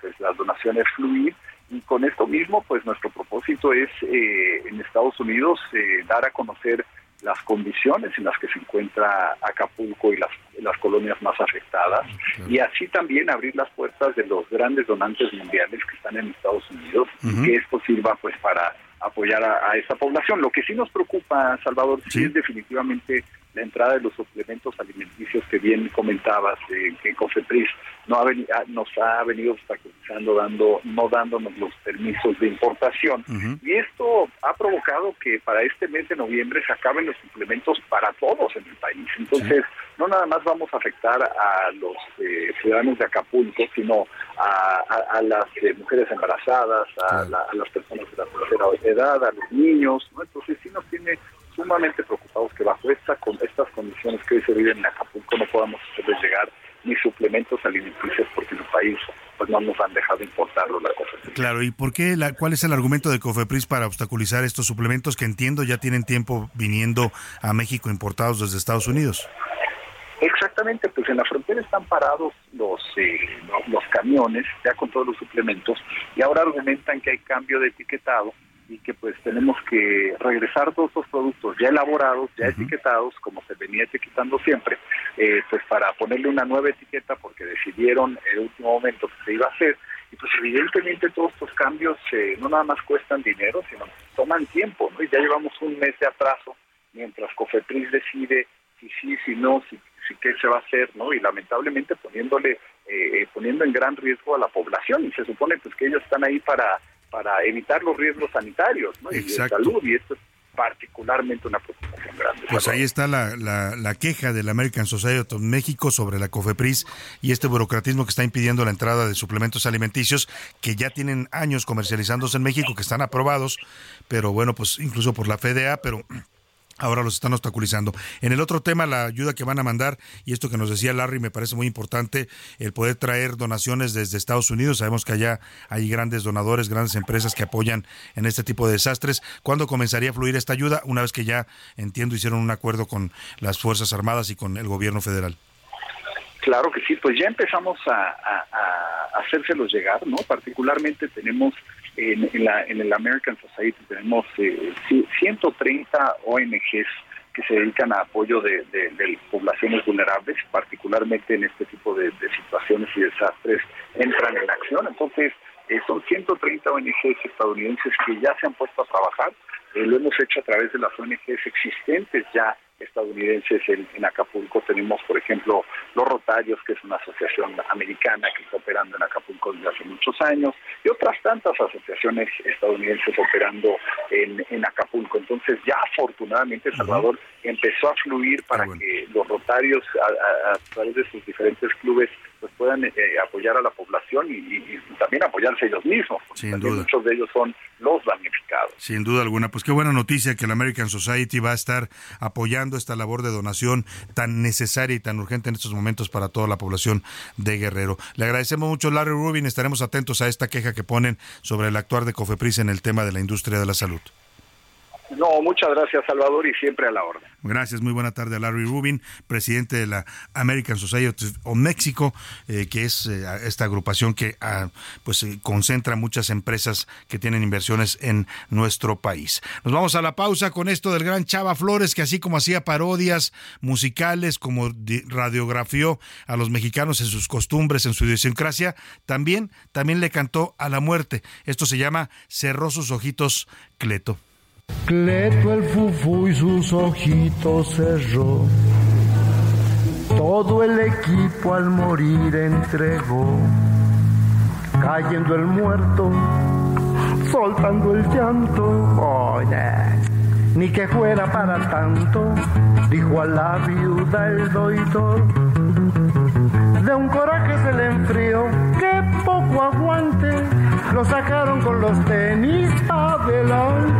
pues las donaciones fluir. Y con esto mismo pues nuestro propósito es en Estados Unidos dar a conocer las condiciones en las que se encuentra Acapulco y las, las colonias más afectadas. Y así también abrir las puertas de los grandes donantes mundiales que están en Estados Unidos y que esto sirva pues para apoyar a, esa población. Lo que sí nos preocupa, Salvador, sí, es definitivamente la entrada de los suplementos alimenticios que bien comentabas, eh, que COFEPRIS no ha ah, nos ha venido obstaculizando, dando, no dándonos los permisos de importación. Y esto ha provocado que para este mes de noviembre se acaben los suplementos para todos en el país. Entonces, no nada más vamos a afectar a los eh, ciudadanos de Acapulco, sino a, las eh, mujeres embarazadas, a, las personas de la tercera edad, a los niños. ¿no? Entonces, sí nos tiene sumamente preocupados que bajo esta, con estas condiciones que hoy se viven en Acapulco no podamos hacerles llegar ni suplementos alimenticios porque en el país pues no nos han dejado importarlo la COFEPRIS. Claro, ¿y por qué, la, cuál es el argumento de COFEPRIS para obstaculizar estos suplementos que entiendo ya tienen tiempo viniendo a México importados desde Estados Unidos? Exactamente, pues en la frontera están parados los, eh, los camiones ya con todos los suplementos y ahora argumentan que hay cambio de etiquetado y que pues tenemos que regresar todos estos productos ya elaborados, ya etiquetados, como se venía etiquetando siempre, eh, pues para ponerle una nueva etiqueta porque decidieron en el último momento que se iba a hacer. Y pues evidentemente todos estos cambios eh, no nada más cuestan dinero, sino toman tiempo, ¿no? Y ya llevamos un mes de atraso mientras Cofepris decide si sí, si no, si, si qué se va a hacer, ¿no? Y lamentablemente poniéndole, eh, poniendo en gran riesgo a la población. Y se supone pues que ellos están ahí para para evitar los riesgos sanitarios ¿no? y de salud y esto particularmente una preocupación grande. Pues ahí está la, la, la, queja del American Society of México sobre la COFEPRIS y este burocratismo que está impidiendo la entrada de suplementos alimenticios que ya tienen años comercializándose en México, que están aprobados, pero bueno, pues incluso por la FDA, pero ahora los están obstaculizando. En el otro tema, la ayuda que van a mandar, y esto que nos decía Larry me parece muy importante, el poder traer donaciones desde Estados Unidos. Sabemos que allá hay grandes donadores, grandes empresas que apoyan en este tipo de desastres. ¿Cuándo comenzaría a fluir esta ayuda? Una vez que ya, entiendo, hicieron un acuerdo con las Fuerzas Armadas y con el gobierno federal. Claro que sí, pues ya empezamos a, a, hacérselos llegar, ¿no? Particularmente tenemos en, la, en el American Society tenemos eh, 130 ONGs que se dedican a apoyo de, poblaciones vulnerables, particularmente en este tipo de, situaciones y desastres, entran en acción. Entonces, eh, son 130 ONGs estadounidenses que ya se han puesto a trabajar. Eh, lo hemos hecho a través de las ONGs existentes ya estadounidenses en, Acapulco. Tenemos, por ejemplo, Los Rotarios, que es una asociación americana que está operando en Acapulco desde hace muchos años, y otras tantas asociaciones estadounidenses operando en, en Acapulco. Entonces ya afortunadamente Salvador empezó a fluir para que los Rotarios, a, través de sus diferentes clubes, pues puedan eh, apoyar a la población y, también apoyarse ellos mismos. Sin duda. Muchos de ellos son los damnificados. Sin duda alguna. Pues qué buena noticia que la American Society va a estar apoyando esta labor de donación tan necesaria y tan urgente en estos momentos para toda la población de Guerrero. Le agradecemos mucho, Larry Rubin. Estaremos atentos a esta queja que ponen sobre el actuar de Cofepris en el tema de la industria de la salud. No, muchas gracias Salvador y siempre a la orden. Gracias, muy buena tarde a Larry Rubin, presidente de la American Society of Mexico, eh, que es eh, esta agrupación que ah, pues eh, concentra muchas empresas que tienen inversiones en nuestro país. Nos vamos a la pausa con esto del gran Chava Flores, que así como hacía parodias musicales, como radiografió a los mexicanos en sus costumbres, en su idiosincrasia, también, también le cantó a la muerte. Esto se llama Cerró sus ojitos Cleto. Cleto el fufu y sus ojitos cerró. Todo el equipo al morir entregó. Cayendo el muerto, soltando el llanto. Oye, ni que fuera para tanto, dijo a la viuda el doidor. De un coraje se le enfrió, que poco aguante, lo sacaron con los tenis adelante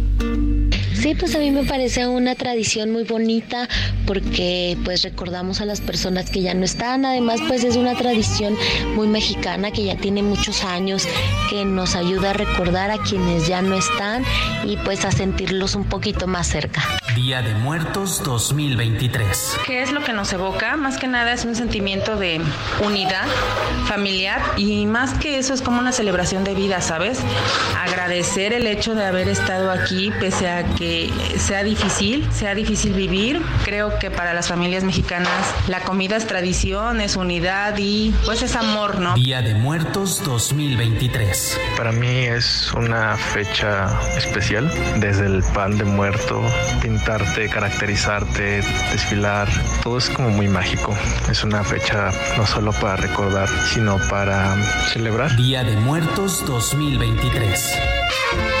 Sí, pues a mí me parece una tradición muy bonita porque pues recordamos a las personas que ya no están. Además, pues es una tradición muy mexicana que ya tiene muchos años, que nos ayuda a recordar a quienes ya no están y pues a sentirlos un poquito más cerca. Día de Muertos 2023. ¿Qué es lo que nos evoca? Más que nada es un sentimiento de unidad familiar y más que eso es como una celebración de vida, ¿sabes? Agradecer el hecho de haber estado aquí pese a que sea difícil, sea difícil vivir. Creo que para las familias mexicanas la comida es tradición, es unidad y pues es amor, ¿no? Día de Muertos 2023. Para mí es una fecha especial, desde el pan de muerto, pintarte, caracterizarte, desfilar, todo es como muy mágico. Es una fecha no solo para recordar, sino para celebrar. Día de Muertos 2023.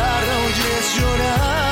llorar, no oyes llorar.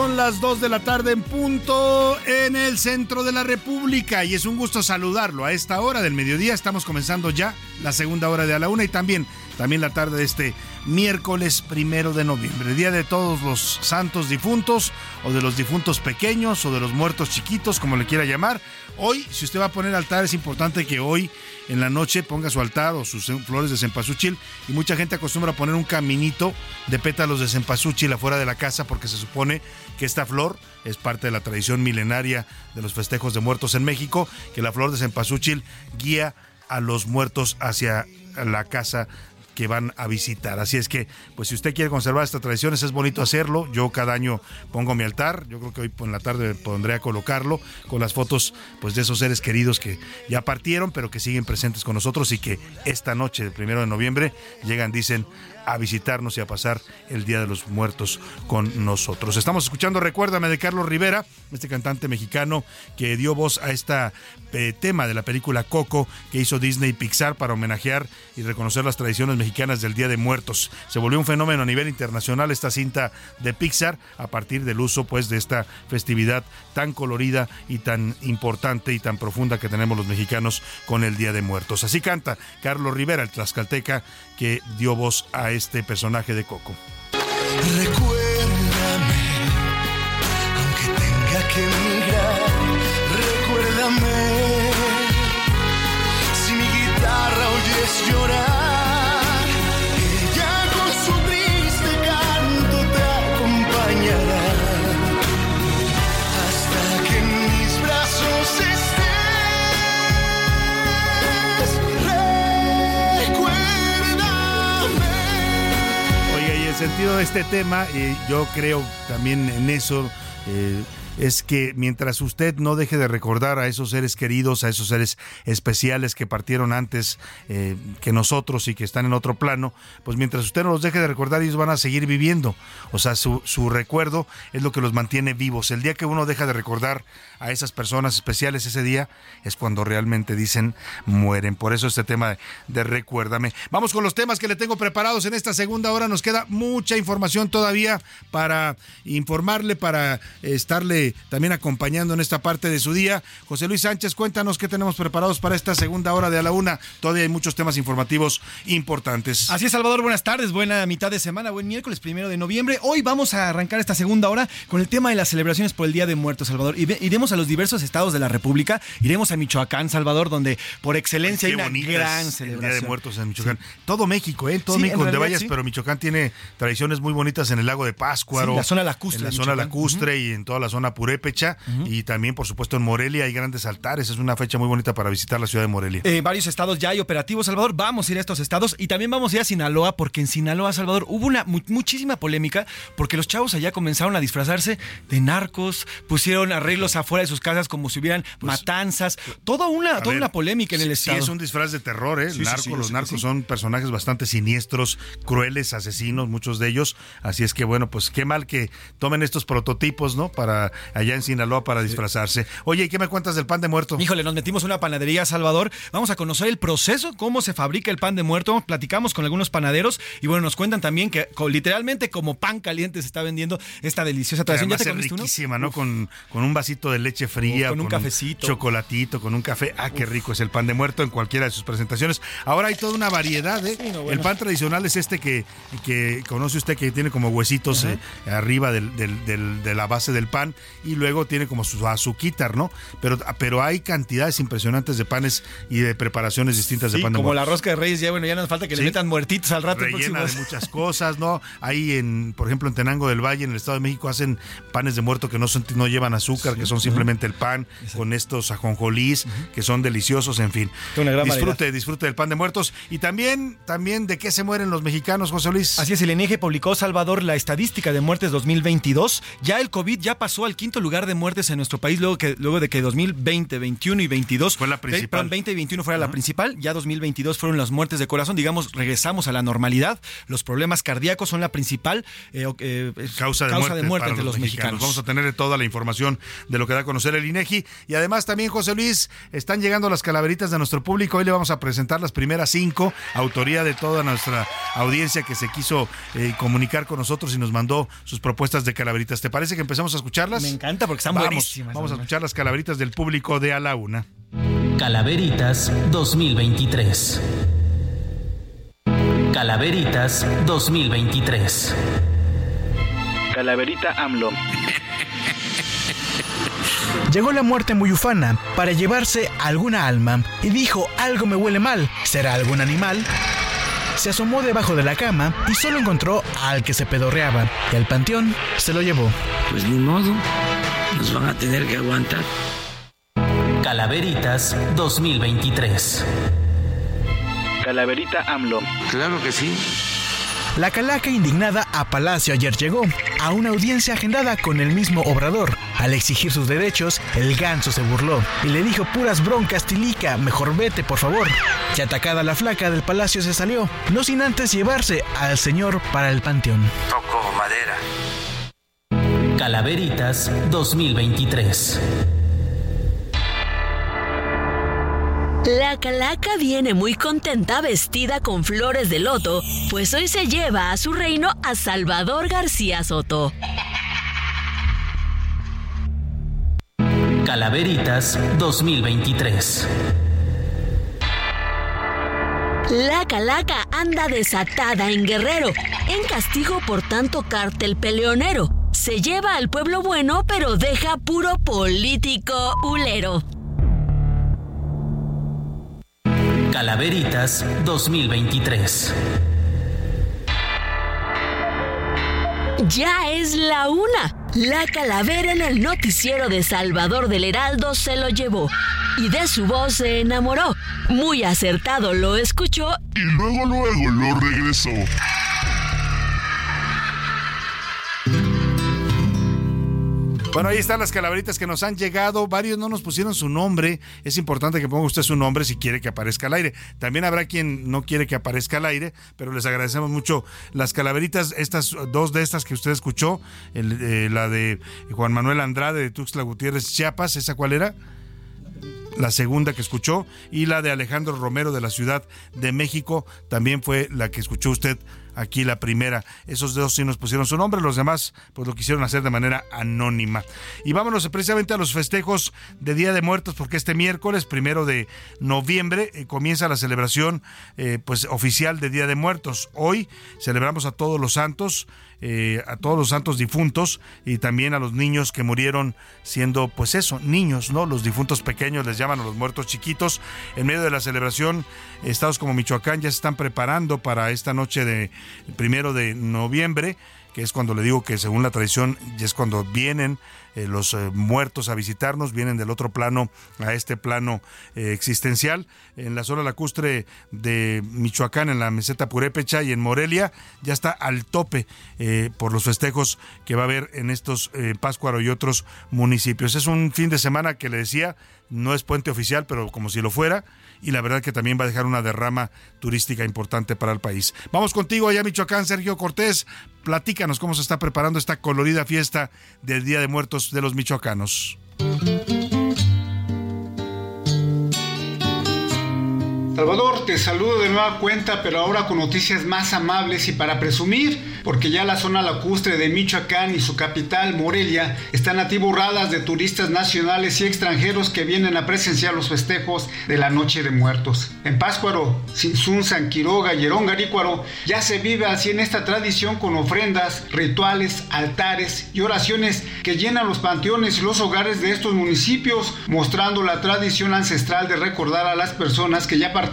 Son las 2 de la tarde en punto en el centro de la República y es un gusto saludarlo. A esta hora del mediodía estamos comenzando ya la segunda hora de a la una y también, también la tarde de este miércoles primero de noviembre, día de todos los santos difuntos o de los difuntos pequeños o de los muertos chiquitos, como le quiera llamar. Hoy, si usted va a poner altar, es importante que hoy en la noche ponga su altar o sus flores de cempasúchil. Y mucha gente acostumbra a poner un caminito de pétalos de cempasúchil afuera de la casa porque se supone que esta flor es parte de la tradición milenaria de los festejos de muertos en México, que la flor de cempasúchil guía a los muertos hacia la casa que van a visitar. Así es que, pues si usted quiere conservar estas tradiciones, es bonito hacerlo. Yo cada año pongo mi altar. Yo creo que hoy en la tarde pondré a colocarlo con las fotos pues de esos seres queridos que ya partieron, pero que siguen presentes con nosotros y que esta noche, el primero de noviembre, llegan, dicen, a visitarnos y a pasar el Día de los Muertos con nosotros. Estamos escuchando Recuérdame de Carlos Rivera, este cantante mexicano que dio voz a este tema de la película Coco que hizo Disney Pixar para homenajear y reconocer las tradiciones mexicanas del Día de Muertos. Se volvió un fenómeno a nivel internacional esta cinta de Pixar a partir del uso pues de esta festividad tan colorida y tan importante y tan profunda que tenemos los mexicanos con el Día de Muertos. Así canta Carlos Rivera, el tlaxcalteca que dio voz a este personaje de Coco. Recuérdame, aunque tenga que emigrar, recuérdame. Si mi guitarra oyes llorar, sentido de este tema, eh, yo creo también en eso, eh, es que mientras usted no deje de recordar a esos seres queridos, a esos seres especiales que partieron antes eh, que nosotros y que están en otro plano, pues mientras usted no los deje de recordar, ellos van a seguir viviendo. O sea, su, su recuerdo es lo que los mantiene vivos. El día que uno deja de recordar a esas personas especiales ese día es cuando realmente dicen mueren. Por eso este tema de, recuérdame. Vamos con los temas que le tengo preparados en esta segunda hora. Nos queda mucha información todavía para informarle, para estarle también acompañando en esta parte de su día. José Luis Sánchez, cuéntanos qué tenemos preparados para esta segunda hora de a la una. Todavía hay muchos temas informativos importantes. Así es, Salvador, buenas tardes, buena mitad de semana, buen miércoles primero de noviembre. Hoy vamos a arrancar esta segunda hora con el tema de las celebraciones por el Día de Muertos, Salvador. Y ve- a los diversos estados de la República, iremos a Michoacán, Salvador, donde por excelencia Qué hay una gran es el celebración. Día de Muertos en Michoacán. Todo México, ¿eh? Todo Sí, México donde realidad, vayas, pero Michoacán tiene tradiciones muy bonitas en el lago de Páscuaro. La zona lacustre En la zona lacustre y en toda la zona purépecha. Y también, por supuesto, en Morelia hay grandes altares. Es una fecha muy bonita para visitar la ciudad de Morelia. En varios estados ya hay operativos, Salvador. Vamos a ir a estos estados y también vamos a ir a Sinaloa, porque en Sinaloa, Salvador, hubo una mu- muchísima polémica porque los chavos allá comenzaron a disfrazarse de narcos, pusieron arreglos afuera de sus casas como si hubieran matanzas, toda una, Pues, toda ver, una polémica en el sí, estado. Sí, es un disfraz de terror, ¿eh? Sí, sí, Narco, sí, los narcos son personajes bastante siniestros, crueles, asesinos, muchos de ellos. Así es que, bueno, pues qué mal que tomen estos prototipos, ¿no? Para allá en Sinaloa para disfrazarse. Oye, ¿y qué me cuentas del pan de muerto? Híjole, nos metimos a una panadería, Salvador. Vamos a conocer el proceso, cómo se fabrica el pan de muerto. Platicamos con algunos panaderos y bueno, nos cuentan también que literalmente como pan caliente se está vendiendo esta deliciosa tradición. ¿Ya te comiste uno? riquísima, ¿no? Con, con un vasito de leche fría. Uf, con un cafecito. chocolatito, con un café. Ah, qué rico es el pan de muerto en cualquiera de sus presentaciones. Ahora hay toda una variedad, ¿eh? no, bueno. El pan tradicional es este que, que conoce usted que tiene como huesitos eh, arriba del- del- del- de la base del pan y luego tiene como su azuquitar, ¿no? Pero, pero hay cantidades impresionantes de panes y de preparaciones distintas de Sí, pan de como muerto. la rosca de reyes, ya bueno, ya nos falta que Sí. le metan muertitos al rato. el rellena de muchas cosas, ¿no? Ahí en, por ejemplo, en Tenango del Valle, en el Estado de México, hacen panes de muerto que no son, no llevan azúcar, que son simplemente el pan con estos ajonjolís, que son deliciosos, en fin. Una gran disfrute, disfrute del pan de muertos. Y también, también de qué se mueren los mexicanos, José Luis. Así es, el INEGI publicó Salvador la estadística de muertes 2022. Ya el COVID ya pasó al quinto lugar de muertes en nuestro país luego, que, luego de que 2020, 21 y 22 fue la principal. 20 y 21 fuera la principal, ya 2022 fueron las muertes de corazón, digamos, regresamos a la normalidad. Los problemas cardíacos son la principal eh, eh, causa de causa muerte, de muerte entre los mexicanos. Vamos a tener toda la información de lo que da a conocer el INEGI y además también José Luis están llegando las calaveritas de nuestro público. Hoy le vamos a presentar las primeras cinco, autoría de toda nuestra audiencia que se quiso eh, comunicar con nosotros y nos mandó sus propuestas de calaveritas. ¿Te parece que empezamos a escucharlas? Me encanta porque están vamos, buenísimas. Vamos a escuchar las calaveritas del público de A la Una. Calaveritas 2023. Calaveritas 2023. Calaverita AMLO. Llegó la muerte muy ufana para llevarse alguna alma y dijo algo me huele mal, ¿será algún animal? Se asomó debajo de la cama y solo encontró al que se pedorreaba y al panteón se lo llevó. Pues ni modo, nos van a tener que aguantar. Calaveritas 2023. Calaverita AMLO. Claro que sí. La calaca indignada a Palacio ayer llegó a una audiencia agendada con el mismo obrador. Al exigir sus derechos, el ganso se burló y le dijo puras broncas tilica, mejor vete por favor. Y atacada la flaca del palacio se salió, no sin antes llevarse al señor para el panteón. Toco madera. Calaveritas 2023. La calaca viene muy contenta vestida con flores de loto, pues hoy se lleva a su reino a Salvador García Soto. Calaveritas 2023. La calaca anda desatada en Guerrero, en castigo por tanto cártel peleonero. Se lleva al pueblo bueno, pero deja puro político hulero. Calaveritas 2023. Ya es la una. La calavera en el noticiero de Salvador del Heraldo se lo llevó y de su voz se enamoró. Muy acertado lo escuchó y luego luego lo regresó. Bueno, ahí están las calaveritas que nos han llegado. Varios no nos pusieron su nombre. Es importante que ponga usted su nombre si quiere que aparezca al aire. También habrá quien no quiere que aparezca al aire, pero les agradecemos mucho las calaveritas. Estas dos de estas que usted escuchó, eh, la de Juan Manuel Andrade de Tuxtla Gutiérrez, Chiapas, ¿esa cuál era? la segunda que escuchó, y la de Alejandro Romero de la Ciudad de México, también fue la que escuchó usted aquí la primera. Esos dos sí nos pusieron su nombre, los demás pues lo quisieron hacer de manera anónima. Y vámonos precisamente a los festejos de Día de Muertos, porque este miércoles, primero de noviembre, eh, comienza la celebración eh, pues oficial de Día de Muertos. Hoy celebramos a todos los santos. Eh, a todos los santos difuntos y también a los niños que murieron siendo, pues eso, niños, ¿no? Los difuntos pequeños les llaman a los muertos chiquitos. En medio de la celebración, estados como Michoacán ya se están preparando para esta noche de primero de noviembre, que es cuando le digo que según la tradición ya es cuando vienen eh, los eh, muertos a visitarnos, vienen del otro plano a este plano eh, existencial. En la zona lacustre de Michoacán, en la meseta Purépecha y en Morelia, ya está al tope por los festejos que va a haber en estos Páscuaro y otros municipios. Es un fin de semana que le decía, no es puente oficial, pero como si lo fuera y la verdad que también va a dejar una derrama turística importante para el país. Vamos contigo allá Michoacán, Sergio Cortés, platícanos cómo se está preparando esta colorida fiesta del Día de Muertos de los michoacanos. Salvador, te saludo de nueva cuenta, pero ahora con noticias más amables y para presumir, porque ya la zona lacustre de Michoacán y su capital, Morelia, están atiburradas de turistas nacionales y extranjeros que vienen a presenciar los festejos de la Noche de Muertos. En Páscuaro, Sinsun, San Quiroga y Erongarícuaro ya se vive así en esta tradición con ofrendas, rituales, altares y oraciones que llenan los panteones y los hogares de estos municipios, mostrando la tradición ancestral de recordar a las personas que ya participaron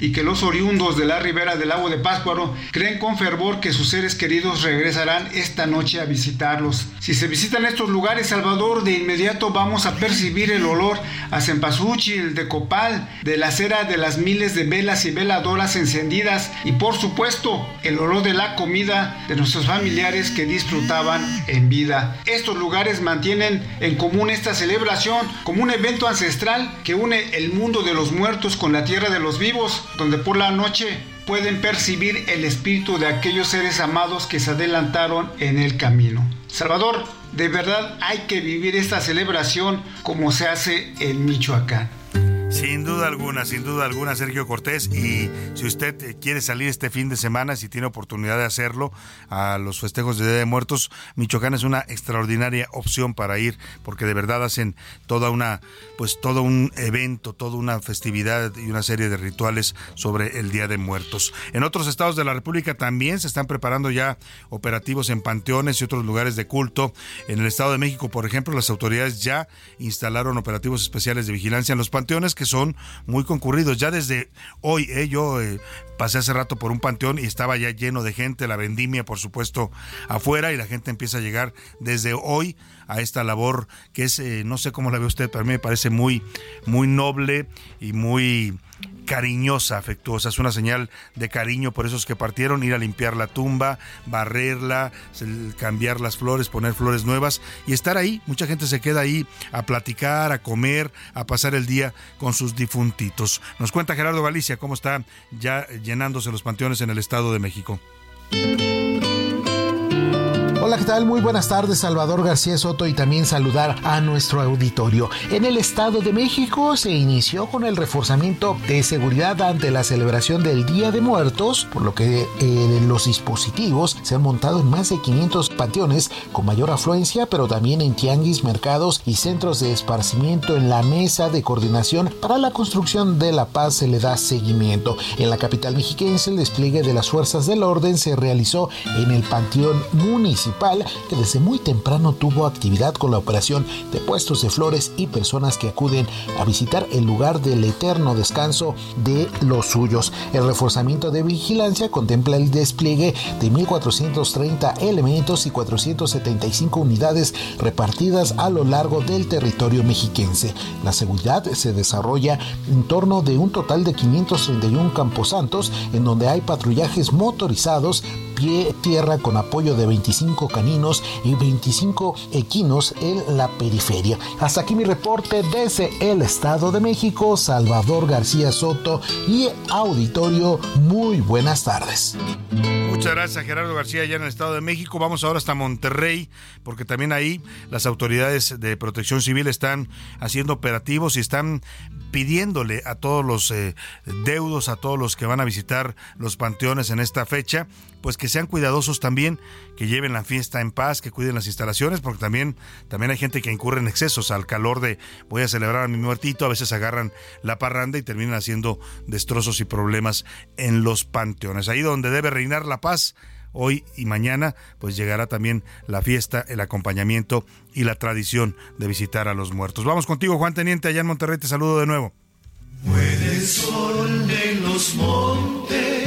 y que los oriundos de la ribera del lago de Páscuaro creen con fervor que sus seres queridos regresarán esta noche a visitarlos. Si se visitan estos lugares, Salvador, de inmediato vamos a percibir el olor a cempasúchil, de copal, de la cera de las miles de velas y veladoras encendidas y por supuesto el olor de la comida de nuestros familiares que disfrutaban en vida. Estos lugares mantienen en común esta celebración como un evento ancestral que une el mundo de los muertos con la tierra de los vivos, donde por la noche pueden percibir el espíritu de aquellos seres amados que se adelantaron en el camino. Salvador, de verdad hay que vivir esta celebración como se hace en Michoacán. Sin duda alguna, sin duda alguna, Sergio Cortés. Y si usted eh, quiere salir este fin de semana, si tiene oportunidad de hacerlo a los festejos de Día de Muertos, Michoacán es una extraordinaria opción para ir, porque de verdad hacen toda una, pues todo un evento, toda una festividad y una serie de rituales sobre el Día de Muertos. En otros estados de la República también se están preparando ya operativos en panteones y otros lugares de culto. En el Estado de México, por ejemplo, las autoridades ya instalaron operativos especiales de vigilancia en los panteones que son muy concurridos. Ya desde hoy, eh, yo eh, pasé hace rato por un panteón y estaba ya lleno de gente, la vendimia por supuesto afuera y la gente empieza a llegar desde hoy a esta labor que es, eh, no sé cómo la ve usted, pero a mí me parece muy, muy noble y muy cariñosa, afectuosa. Es una señal de cariño por esos que partieron, ir a limpiar la tumba, barrerla, cambiar las flores, poner flores nuevas y estar ahí. Mucha gente se queda ahí a platicar, a comer, a pasar el día con sus difuntitos. Nos cuenta Gerardo Galicia cómo está ya llenándose los panteones en el Estado de México. Hola, ¿qué tal? Muy buenas tardes, Salvador García Soto y también saludar a nuestro auditorio. En el Estado de México se inició con el reforzamiento de seguridad ante la celebración del Día de Muertos, por lo que eh, los dispositivos se han montado en más de 500 panteones con mayor afluencia, pero también en tianguis, mercados y centros de esparcimiento en la mesa de coordinación para la construcción de la paz se le da seguimiento. En la capital mexiquense el despliegue de las fuerzas del orden se realizó en el Panteón Que desde muy temprano tuvo actividad con la operación de puestos de flores y personas que acuden a visitar el lugar del eterno descanso de los suyos. El reforzamiento de vigilancia contempla el despliegue de 1.430 elementos y 475 unidades repartidas a lo largo del territorio mexiquense. La seguridad se desarrolla en torno de un total de 531 camposantos en donde hay patrullajes motorizados pie tierra con apoyo de 25 caninos y 25 equinos en la periferia. Hasta aquí mi reporte desde el Estado de México, Salvador García Soto y auditorio, muy buenas tardes. Muchas gracias Gerardo García allá en el Estado de México. Vamos ahora hasta Monterrey, porque también ahí las autoridades de protección civil están haciendo operativos y están pidiéndole a todos los eh, deudos, a todos los que van a visitar los panteones en esta fecha, pues que sean cuidadosos también, que lleven la fiesta en paz, que cuiden las instalaciones, porque también, también hay gente que incurre en excesos al calor de voy a celebrar a mi muertito, a veces agarran la parranda y terminan haciendo destrozos y problemas en los panteones. Ahí donde debe reinar la paz, hoy y mañana, pues llegará también la fiesta, el acompañamiento y la tradición de visitar a los muertos. Vamos contigo, Juan Teniente, allá en Monterrey, te saludo de nuevo. Los montes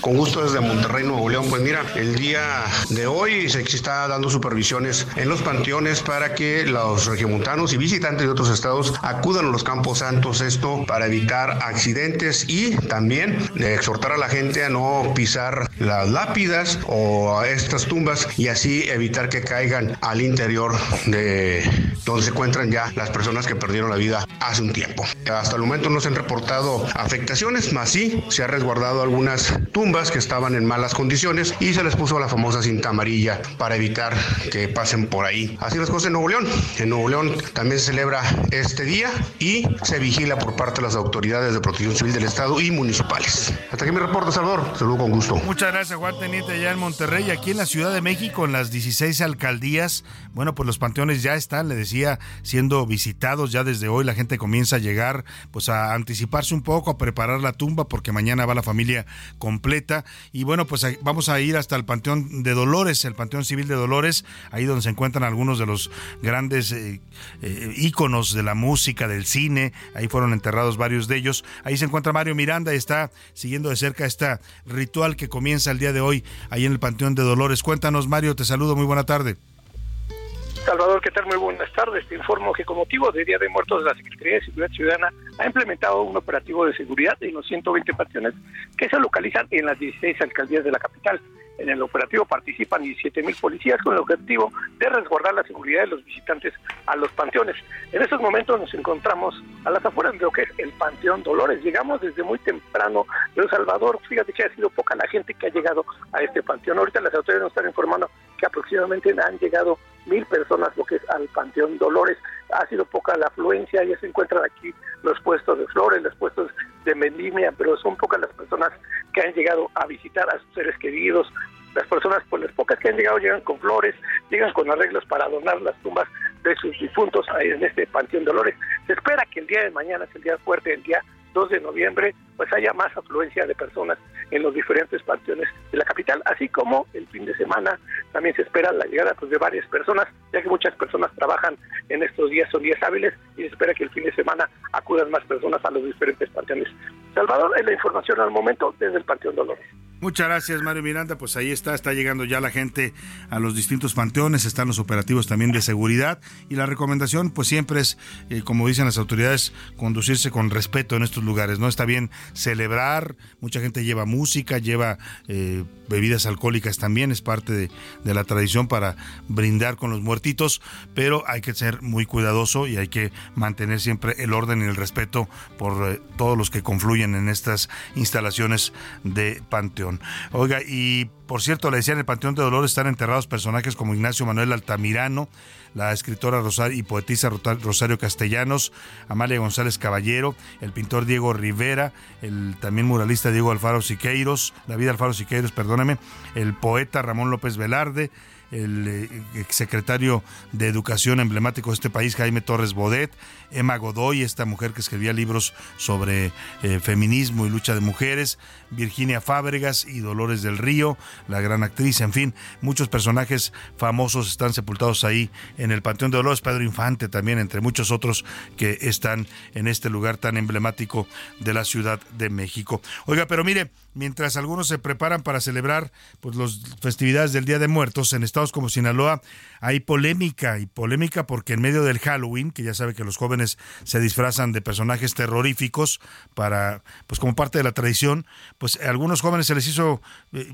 con gusto desde Monterrey, Nuevo León. Pues mira, el día de hoy se está dando supervisiones en los panteones para que los regiomontanos y visitantes de otros estados acudan a los campos santos. Esto para evitar accidentes y también exhortar a la gente a no pisar las lápidas o estas tumbas y así evitar que caigan al interior de donde se encuentran ya las personas que perdieron la vida hace un tiempo. Hasta el momento no se han reportado afectaciones, más sí se ha resguardado algunas tumbas que estaban en malas condiciones y se les puso la famosa cinta amarilla para evitar que pasen por ahí. Así las cosas en Nuevo León. En Nuevo León también se celebra este día y se vigila por parte de las autoridades de protección civil del Estado y municipales. Hasta aquí mi reporte, Salvador. Saludo con gusto. Muchas gracias, Juan Teniente, allá en Monterrey. Aquí en la Ciudad de México, en las 16 alcaldías, bueno, pues los panteones ya están, le decía siendo visitados. Ya desde hoy la gente comienza a llegar, pues a anticiparse un poco, a preparar la tumba, porque mañana va la familia completa. Y bueno, pues vamos a ir hasta el Panteón de Dolores, el Panteón Civil de Dolores, ahí donde se encuentran algunos de los grandes eh, eh, íconos de la música, del cine. Ahí fueron enterrados varios de ellos. Ahí se encuentra Mario Miranda y está siguiendo de cerca este ritual que comienza el día de hoy ahí en el Panteón de Dolores. Cuéntanos, Mario, te saludo, muy buena tarde. Salvador, ¿qué tal? Muy buenas tardes. Te informo que con motivo del Día de Muertos, la Secretaría de Seguridad Ciudadana ha implementado un operativo de seguridad en los 120 panteones que se localizan en las 16 alcaldías de la capital. En el operativo participan 17 mil policías con el objetivo de resguardar la seguridad de los visitantes a los panteones. En estos momentos nos encontramos a las afueras de lo que es el Panteón Dolores. Llegamos desde muy temprano de El Salvador. Fíjate que ha sido poca la gente que ha llegado a este panteón. Ahorita las autoridades nos están informando que aproximadamente han llegado mil personas lo que es al Panteón Dolores. Ha sido poca la afluencia, ya se encuentran aquí los puestos de flores, los puestos de vendimia, pero son pocas las personas que han llegado a visitar a sus seres queridos. Las personas, pues las pocas que han llegado, llegan con flores, llegan con arreglos para adornar las tumbas de sus difuntos ahí en este Panteón Dolores. Se espera que el día de mañana, es el día fuerte, el día 2 de noviembre, pues haya más afluencia de personas en los diferentes panteones de la capital, así como el fin de semana también se espera la llegada pues, de varias personas, ya que muchas personas trabajan en estos días, son días hábiles, y se espera que el fin de semana acudan más personas a los diferentes panteones. Salvador, es la información al momento desde el Panteón Dolores. Muchas gracias, Mario Miranda. Pues ahí está, está llegando ya la gente a los distintos panteones, están los operativos también de seguridad y la recomendación, pues siempre es, eh, como dicen las autoridades, conducirse con respeto en estos lugares. No está bien celebrar, mucha gente lleva música, lleva eh, bebidas alcohólicas también, es parte de, la tradición para brindar con los muertitos, pero hay que ser muy cuidadoso y hay que mantener siempre el orden y el respeto por eh, todos los que confluyen en estas instalaciones de panteón. Oiga, y por cierto, le decía, en el Panteón de Dolores están enterrados personajes como Ignacio Manuel Altamirano, la escritora Rosario y poetisa Rosario Castellanos, Amalia González Caballero, el pintor Diego Rivera, el también muralista Diego Alfaro Siqueiros, David Alfaro Siqueiros, perdóneme, el poeta Ramón López Velarde, el eh, secretario de Educación emblemático de este país, Jaime Torres Bodet, Emma Godoy, esta mujer que escribía libros sobre eh, feminismo y lucha de mujeres, Virginia Fábregas y Dolores del Río, la gran actriz, en fin, muchos personajes famosos están sepultados ahí en el Panteón de Dolores, Pedro Infante también, entre muchos otros que están en este lugar tan emblemático de la Ciudad de México. Oiga, pero mire, mientras algunos se preparan para celebrar pues las festividades del Día de Muertos en estados como Sinaloa, hay polémica y polémica porque en medio del Halloween, que ya sabe que los jóvenes se disfrazan de personajes terroríficos para pues como parte de la tradición, pues a algunos jóvenes se les hizo eh,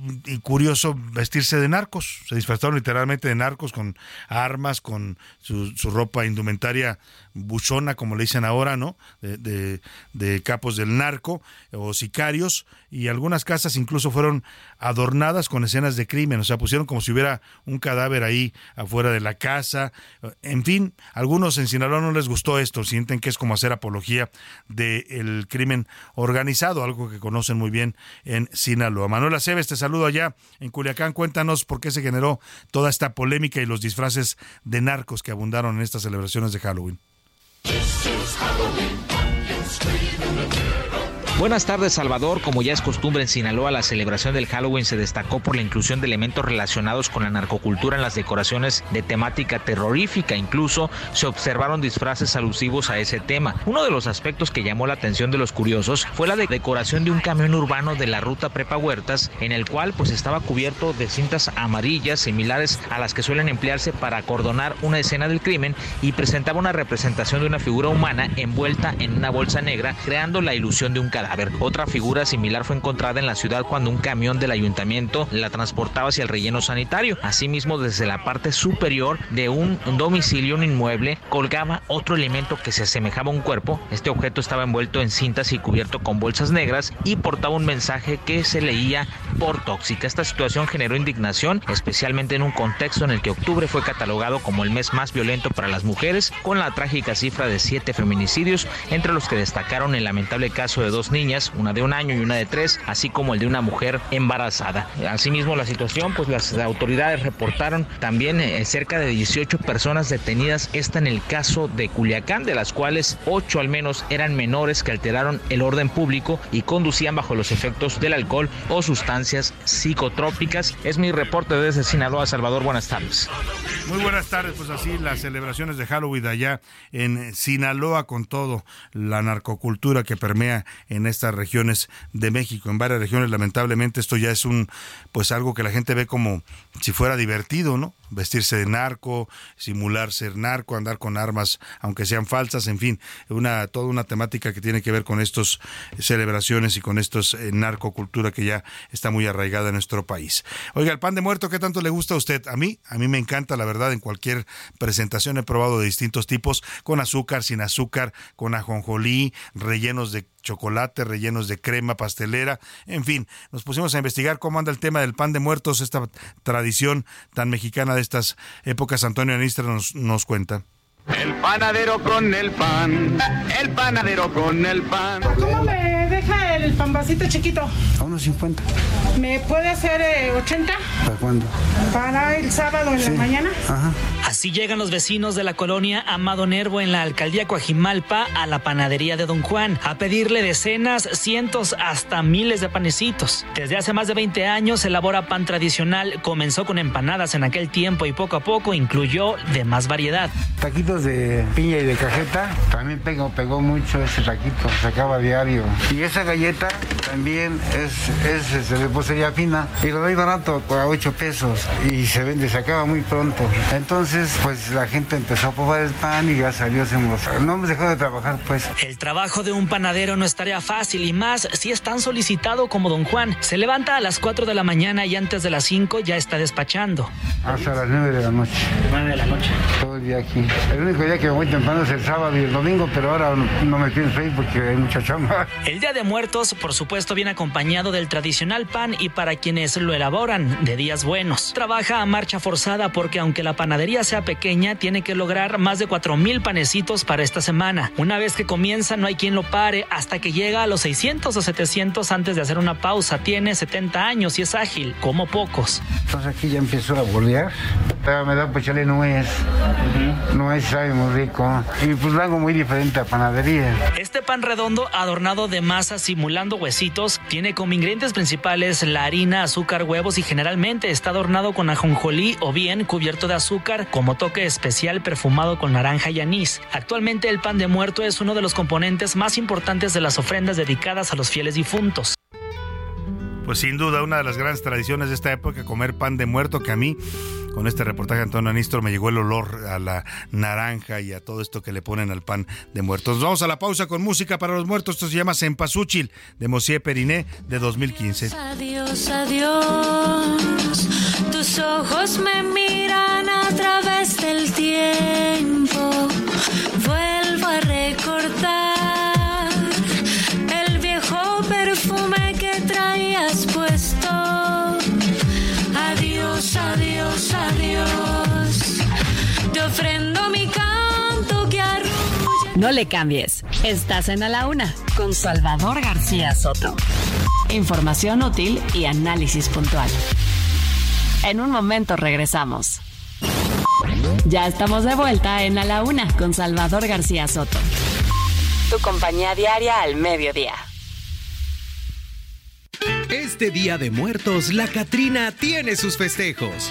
curioso vestirse de narcos, se disfrazaron literalmente de narcos con armas, con su, su ropa indumentaria buchona, como le dicen ahora, ¿no? De, de, capos del narco o sicarios, y algunas casas incluso fueron adornadas con escenas de crimen, o sea, pusieron como si hubiera un cadáver ahí afuera de la casa. En fin, algunos en Sinaloa no les gustó esto, sienten que es como hacer apología del crimen organizado, algo que conocen muy bien en Sinaloa. Manuela Cebes, te saludo allá en Culiacán. Cuéntanos por qué se generó toda esta polémica y los disfraces de narcos que abundaron en estas celebraciones de Halloween. This is Halloween, pumpkins scream in the mirror. Buenas tardes, Salvador. Como ya es costumbre en Sinaloa, la celebración del Halloween se destacó por la inclusión de elementos relacionados con la narcocultura en las decoraciones de temática terrorífica. Incluso se observaron disfraces alusivos a ese tema. Uno de los aspectos que llamó la atención de los curiosos fue la decoración de un camión urbano de la ruta Prepa Huertas, en el cual pues estaba cubierto de cintas amarillas similares a las que suelen emplearse para acordonar una escena del crimen y presentaba una representación de una figura humana envuelta en una bolsa negra, creando la ilusión de un cadáver. Otra figura similar fue encontrada en la ciudad cuando un camión del ayuntamiento la transportaba hacia el relleno sanitario. Asimismo, desde la parte superior de un domicilio, un inmueble, colgaba otro elemento que se asemejaba a un cuerpo. Este objeto estaba envuelto en cintas y cubierto con bolsas negras y portaba un mensaje que se leía por tóxica. Esta situación generó indignación, especialmente en un contexto en el que octubre fue catalogado como el mes más violento para las mujeres, con la trágica cifra de siete feminicidios, entre los que destacaron el lamentable caso de dos niñas, una de un año y una de tres, así como el de una mujer embarazada. Asimismo, la situación, pues las autoridades reportaron también eh, cerca de 18 personas detenidas, esta en el caso de Culiacán, de las cuales ocho al menos eran menores que alteraron el orden público y conducían bajo los efectos del alcohol o sustancias psicotrópicas. Es mi reporte desde Sinaloa, Salvador. Buenas tardes. Muy buenas tardes, pues así las celebraciones de Halloween allá en Sinaloa con todo la narcocultura que permea en estas regiones de México, en varias regiones lamentablemente esto ya es un pues algo que la gente ve como si fuera divertido, ¿no? Vestirse de narco, simular ser narco, andar con armas, aunque sean falsas, en fin, una toda una temática que tiene que ver con estas celebraciones y con estos eh, narcocultura que ya está muy arraigada en nuestro país. Oiga, el pan de muerto, ¿qué tanto le gusta a usted? A mí, a mí me encanta, la verdad, en cualquier presentación he probado de distintos tipos, con azúcar, sin azúcar, con ajonjolí, rellenos de chocolate, rellenos de crema pastelera, en fin, nos pusimos a investigar cómo anda el tema del pan de muertos, esta tradición tan mexicana de estas épocas. Antonio Anistra nos, nos cuenta. El panadero con el pan, el panadero con el pan. ¿Cómo me el pan vasito chiquito? A unos 50. ¿Me puede hacer 80? Eh, ¿Para cuándo? Para el sábado en la mañana. Ajá. Así llegan los vecinos de la colonia Amado Nervo en la alcaldía Coajimalpa a la panadería de Don Juan a pedirle decenas, cientos, hasta miles de panecitos. Desde hace más de 20 años se elabora pan tradicional. Comenzó con empanadas en aquel tiempo y poco a poco incluyó de más variedad. Taquitos de piña y de cajeta, también pegó, pegó mucho ese taquito, se acaba diario. Y esa galleta también es, es, de repostería fina y lo doy barato a 8 pesos y se vende, se acaba muy pronto. Entonces, pues la gente empezó a probar el pan y ya salió, se no hemos dejado de trabajar, pues. El trabajo de un panadero no es tarea fácil y más si es tan solicitado como don Juan. Se levanta a las 4 de la mañana y antes de las 5 ya está despachando. Hasta las 9 de la noche. 9 de la noche. Todo el día aquí único día que me voy temprano es el sábado y el domingo, pero ahora no me pienso ir porque hay mucha chamba. El Día de Muertos, por supuesto, viene acompañado del tradicional pan y para quienes lo elaboran, de días buenos. Trabaja a marcha forzada porque aunque la panadería sea pequeña, tiene que lograr más de 4 mil panecitos para esta semana. Una vez que comienza, no hay quien lo pare hasta que llega a los 600 o 700 antes de hacer una pausa. Tiene 70 años y es ágil, como pocos. Entonces aquí ya empiezo a bolear. Me da pues chale nuez. Nuez sabe muy rico. Y pues hago muy diferente a panadería. Este pan redondo adornado de masa huesitos tiene como ingredientes principales la harina, azúcar, huevos y generalmente está adornado con ajonjolí o bien cubierto de azúcar como toque especial perfumado con naranja y anís. Actualmente el pan de muerto es uno de los componentes más importantes de las ofrendas dedicadas a los fieles difuntos. Pues sin duda una de las grandes tradiciones de esta época comer pan de muerto que a mí con este reportaje de Antonio Anistro me llegó el olor a la naranja y a todo esto que le ponen al pan de muertos. vamos a la pausa con música para los muertos. Esto se llama Sempasúchil de Mosier Periné de 2015. Adiós, adiós. Tus ojos me miran a través del tiempo. Adiós, adiós. Te ofrendo mi canto que arrulla. No le cambies. Estás en A la Una con Salvador García Soto. Información útil y análisis puntual. En un momento regresamos. Ya estamos de vuelta en A la Una con Salvador García Soto. Tu compañía diaria al mediodía. Este Día de Muertos, la Catrina tiene sus festejos.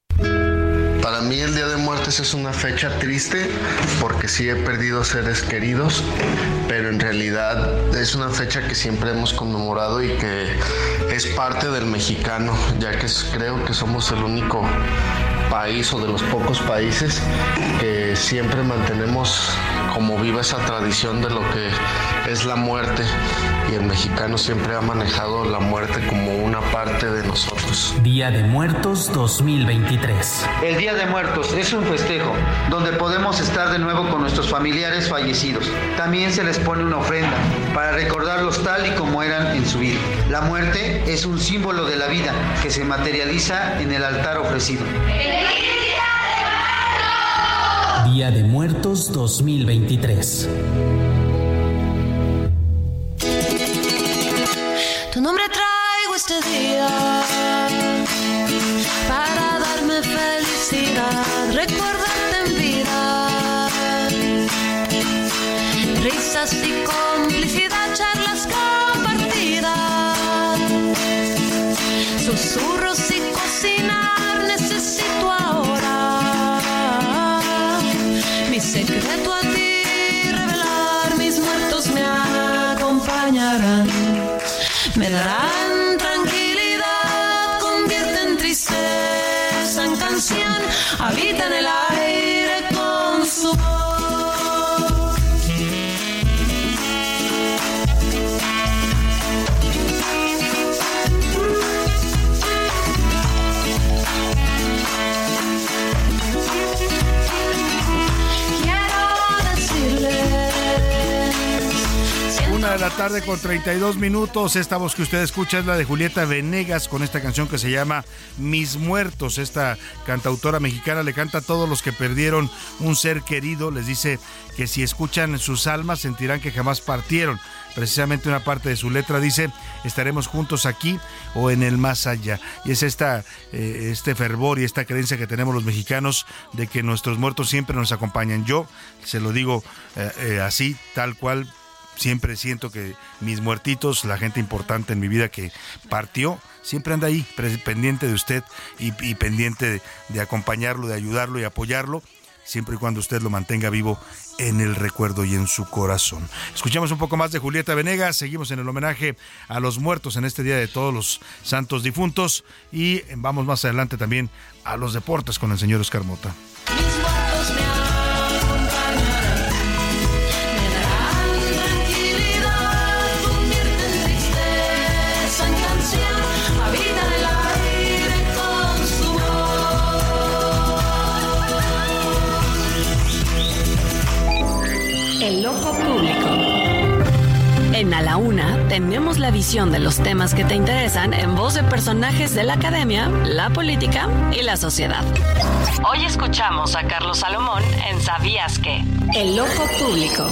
Para mí el Día de Muertes es una fecha triste porque sí he perdido seres queridos, pero en realidad es una fecha que siempre hemos conmemorado y que es parte del mexicano, ya que creo que somos el único país o de los pocos países que siempre mantenemos como viva esa tradición de lo que es la muerte y el mexicano siempre ha manejado la muerte como un parte de nosotros. Día de Muertos 2023. El Día de Muertos es un festejo donde podemos estar de nuevo con nuestros familiares fallecidos. También se les pone una ofrenda para recordarlos tal y como eran en su vida. La muerte es un símbolo de la vida que se materializa en el altar ofrecido. Día de Muertos 2023. Nombre traigo este día para darme felicidad, recordarte en vida. Risas y complicidad, charlas compartidas, susurros y cocinar Me darán tranquilidad, convierten tristeza en canción, habitan el aire De la tarde con 32 minutos. Esta voz que usted escucha es la de Julieta Venegas con esta canción que se llama Mis Muertos. Esta cantautora mexicana le canta a todos los que perdieron un ser querido. Les dice que si escuchan sus almas sentirán que jamás partieron. Precisamente una parte de su letra dice, estaremos juntos aquí o en el más allá. Y es esta, eh, este fervor y esta creencia que tenemos los mexicanos de que nuestros muertos siempre nos acompañan. Yo se lo digo eh, eh, así, tal cual, siempre siento que mis muertitos, la gente importante en mi vida que partió, siempre anda ahí, pendiente de usted y, pendiente de, acompañarlo, de ayudarlo y apoyarlo, siempre y cuando usted lo mantenga vivo en el recuerdo y en su corazón. Escuchamos un poco más de Julieta Venegas, seguimos en el homenaje a los muertos en este Día de Todos los Santos Difuntos y vamos más adelante también a los deportes con el señor Oscar El ojo público. En A la Una tenemos la visión de los temas que te interesan en voz de personajes de la academia, la política y la sociedad. Hoy escuchamos a Carlos Salomón en ¿Sabías qué? El ojo público.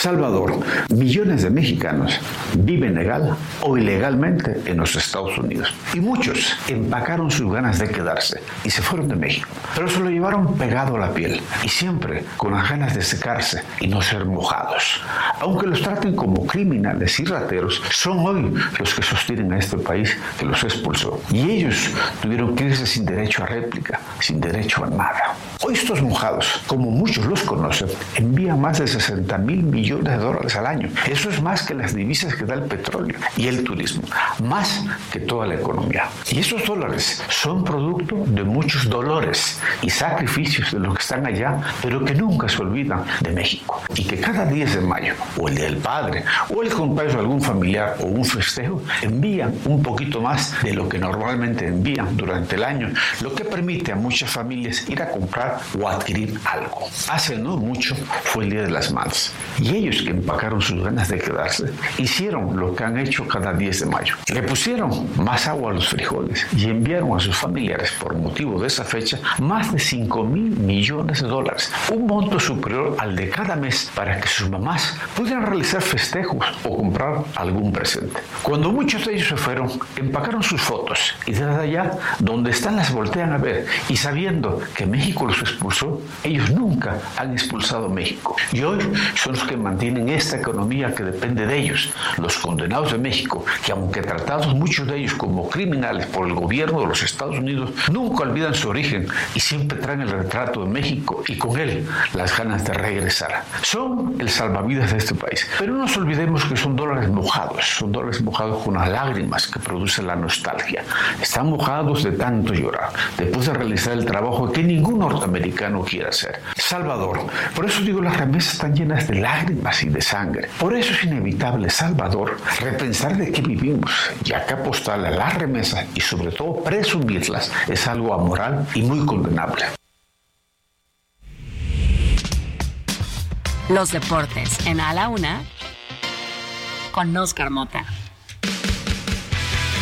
Salvador, millones de mexicanos viven legal o ilegalmente en los Estados Unidos. Y muchos empacaron sus ganas de quedarse y se fueron de México. Pero se lo llevaron pegado a la piel y siempre con las ganas de secarse y no ser mojados. Aunque los traten como criminales y rateros, son hoy los que sostienen a este país que los expulsó. Y ellos tuvieron que irse sin derecho a réplica, sin derecho a nada. Hoy estos mojados, como muchos los conocen, envían más de 60 mil millones de dólares al año. Eso es más que las divisas que da el petróleo y el turismo, más que toda la economía. Y esos dólares son producto de muchos dolores y sacrificios de los que están allá, pero que nunca se olvidan de México. Y que cada 10 de mayo, o el Día del Padre, o el cumpleaños de algún familiar o un festejo, envían un poquito más de lo que normalmente envían durante el año, lo que permite a muchas familias ir a comprar o adquirir algo. Hace no mucho fue el Día de las Madres. Y ellos que empacaron sus ganas de quedarse, hicieron lo que han hecho cada 10 de mayo. Le pusieron más agua a los frijoles y enviaron a sus familiares, por motivo de esa fecha, más de 5 mil millones de dólares, un monto superior al de cada mes para que sus mamás pudieran realizar festejos o comprar algún presente. Cuando muchos de ellos se fueron, empacaron sus fotos y desde allá, donde están, las voltean a ver y sabiendo que México los expulsó, ellos nunca han expulsado México. Y hoy son los que mantienen esta economía que depende de ellos, los condenados de México, que aunque tratados muchos de ellos como criminales por el gobierno de los Estados Unidos, nunca olvidan su origen y siempre traen el retrato de México y con él las ganas de regresar. Son el salvavidas de este país. Pero no nos olvidemos que son dólares mojados, son dólares mojados con las lágrimas que produce la nostalgia. Están mojados de tanto llorar, después de realizar el trabajo que ningún norteamericano americano quiere hacer. Salvador, por eso digo, las remesas están llenas de lágrimas y de sangre. Por eso es inevitable, Salvador, repensar de qué vivimos, ya que apostarle a las remesas y sobre todo presumirlas es algo amoral y muy condenable. Los deportes en A la Una con Oscar Mota.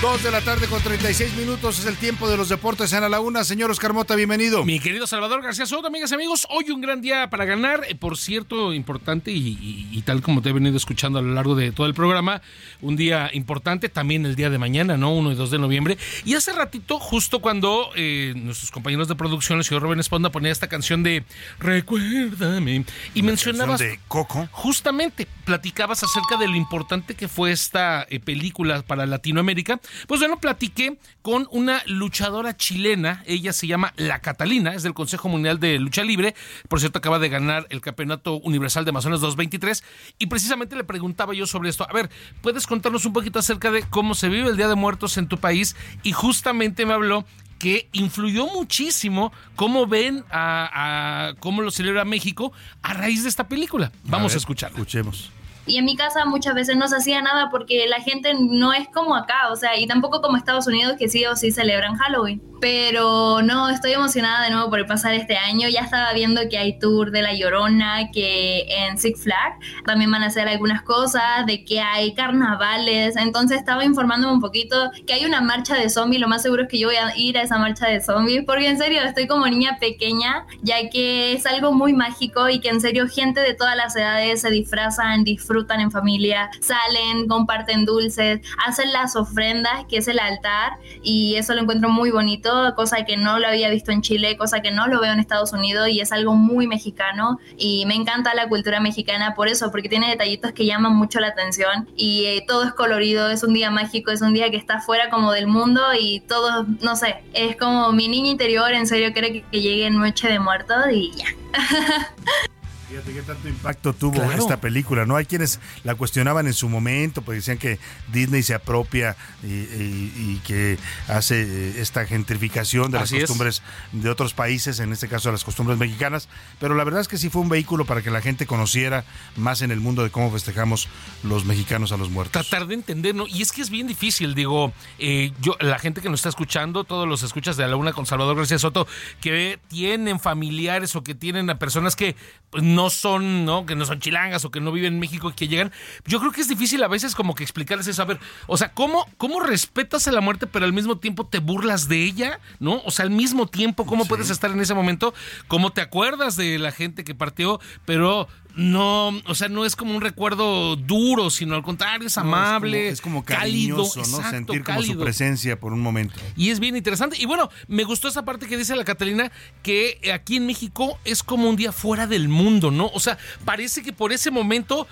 Dos de la tarde con 36 minutos es el tiempo de los deportes en a la una. Señor Oscar Mota, bienvenido. Mi querido Salvador García Soto, amigas y amigos, hoy un gran día para ganar. Eh, Por cierto, importante y, y- y tal como te he venido escuchando a lo largo de todo el programa, un día importante también el día de mañana, ¿no? 1 y 2 de noviembre. Y hace ratito, justo cuando eh, nuestros compañeros de producción, el señor Rubén Esponda, ponía esta canción de Recuérdame y mencionabas. de Coco. Justamente, platicabas acerca de lo importante que fue esta eh, película para Latinoamérica. Pues bueno, platiqué con una luchadora chilena. Ella se llama La Catalina, es del Consejo Mundial de Lucha Libre. Por cierto, acaba de ganar el Campeonato Universal de Amazonas 223. Y precisamente le preguntaba yo sobre esto. A ver, ¿puedes contarnos un poquito acerca de cómo se vive el Día de Muertos en tu país? Y justamente me habló que influyó muchísimo cómo ven a, a cómo lo celebra México a raíz de esta película. Vamos a, ver, escucharla. Escuchemos. Y en mi casa muchas veces no se hacía nada porque la gente no es como acá, o sea, y tampoco como Estados Unidos que sí o sí celebran Halloween. Pero no, estoy emocionada de nuevo por pasar este año. Ya estaba viendo que hay tour de La Llorona, que en Six Flags también van a hacer algunas cosas, de que hay carnavales. Entonces estaba informándome un poquito que hay una marcha de zombies. Lo más seguro es que yo voy a ir a esa marcha de zombies, porque en serio estoy como niña pequeña, ya que es algo muy mágico y que en serio gente de todas las edades se disfrazan, disfrutan en familia, salen, comparten dulces, hacen las ofrendas, que es el altar, y eso lo encuentro muy bonito, cosa que no lo había visto en Chile, cosa que no lo veo en Estados Unidos y es algo muy mexicano y me encanta la cultura mexicana por eso, porque tiene detallitos que llaman mucho la atención y eh, todo es colorido, es un día mágico, es un día que está fuera como del mundo y todo, no sé, es como mi niña interior, en serio creo que, que llegue Noche de Muertos y ya. Fíjate qué tanto impacto tuvo Claro. esta película, ¿no? Hay quienes la cuestionaban en su momento, porque decían que Disney se apropia y, y- y que hace eh, esta gentrificación de las es. costumbres de otros países, en este caso las costumbres mexicanas, pero la verdad es que sí fue un vehículo para que la gente conociera más en el mundo de cómo festejamos los mexicanos a los muertos. tratar de entender, ¿no? Y es que es bien difícil, digo, eh, yo, la gente que nos está escuchando, todos los escuchas de la Luna con Salvador García Soto, que tienen familiares o que tienen a personas que pues, no son, ¿no? Que no son chilangas o que no viven en México y que llegan. Yo creo que es difícil a veces como que explicarles eso. A ver, o sea, ¿cómo, cómo respetas a la muerte, pero al mismo tiempo te burlas de ella, ¿no? O sea, al mismo tiempo, ¿cómo puedes estar en ese momento? ¿Cómo te acuerdas de la gente que partió, pero no, o sea, no es como un recuerdo duro, sino al contrario, es No, amable, es como, es como cálido, cariñoso, ¿no? exacto, Sentir como su presencia por un momento. Y es bien interesante. Y bueno, me gustó esa parte que dice la Catalina, que aquí en México es como un día fuera del mundo, ¿no? O sea, parece que por ese momento,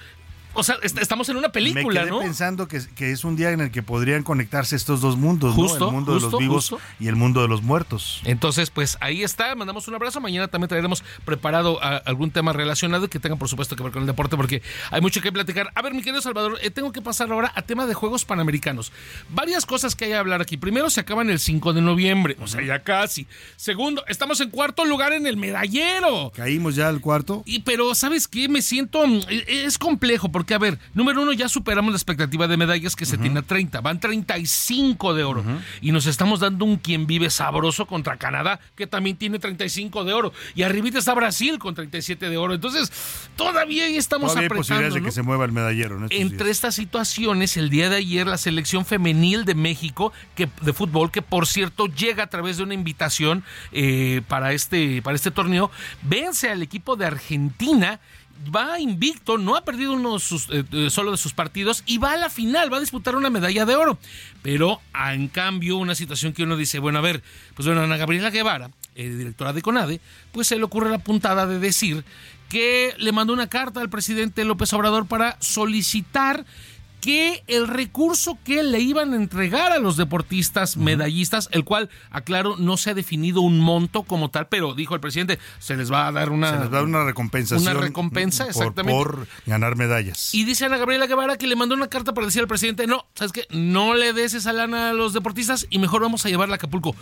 o sea, est- estamos en una película, Me quedé ¿no? pensando que, que es un día en el que podrían conectarse estos dos mundos, Justo, ¿no? El mundo de justo, los vivos justo. y el mundo de los muertos. Entonces, pues ahí está, mandamos un abrazo. Mañana también traeremos preparado a- algún tema relacionado que tenga, por supuesto, que ver con el deporte, porque hay mucho que platicar. A ver, mi querido Salvador, eh, tengo que pasar ahora a tema de Juegos Panamericanos. Varias cosas que hay que hablar aquí. Primero, se acaban el 5 de noviembre, o sea, ya casi. Segundo, estamos en cuarto lugar en el medallero. Caímos ya al cuarto. Y pero, ¿sabes qué? Me siento. mm, e- Es complejo, porque, a ver, número uno, ya superamos la expectativa de medallas que se tiene a 30. Van 35 de oro. Y nos estamos dando un quien vive sabroso contra Canadá, que también tiene 35 de oro. Y arribita está Brasil con 37 de oro. Entonces, todavía ahí estamos Todavía hay posibilidades de que se mueva el medallero. en estos Entre días. estas situaciones, el día de ayer la selección femenil de México que, de fútbol, que por cierto llega a través de una invitación eh, para, este, para este torneo, vence al equipo de Argentina. Va invicto, no ha perdido uno de sus, eh, eh, solo de sus partidos y va a la final, va a disputar una medalla de oro. Pero ah, en cambio, una situación que uno dice, bueno, a ver, pues bueno, Ana Gabriela Guevara, eh, directora de CONADE, pues se le ocurre la puntada de decir que le mandó una carta al presidente López Obrador para solicitar que el recurso que le iban a entregar a los deportistas medallistas, el cual, aclaro, no se ha definido un monto como tal, pero dijo el presidente, se les va a dar una, Se les da una recompensación. una recompensa, por- exactamente. Por ganar medallas. Y dice Ana Gabriela Guevara que le mandó una carta para decir al presidente, no, ¿sabes qué? No le des esa lana a los deportistas y mejor vamos a llevarla a Acapulco.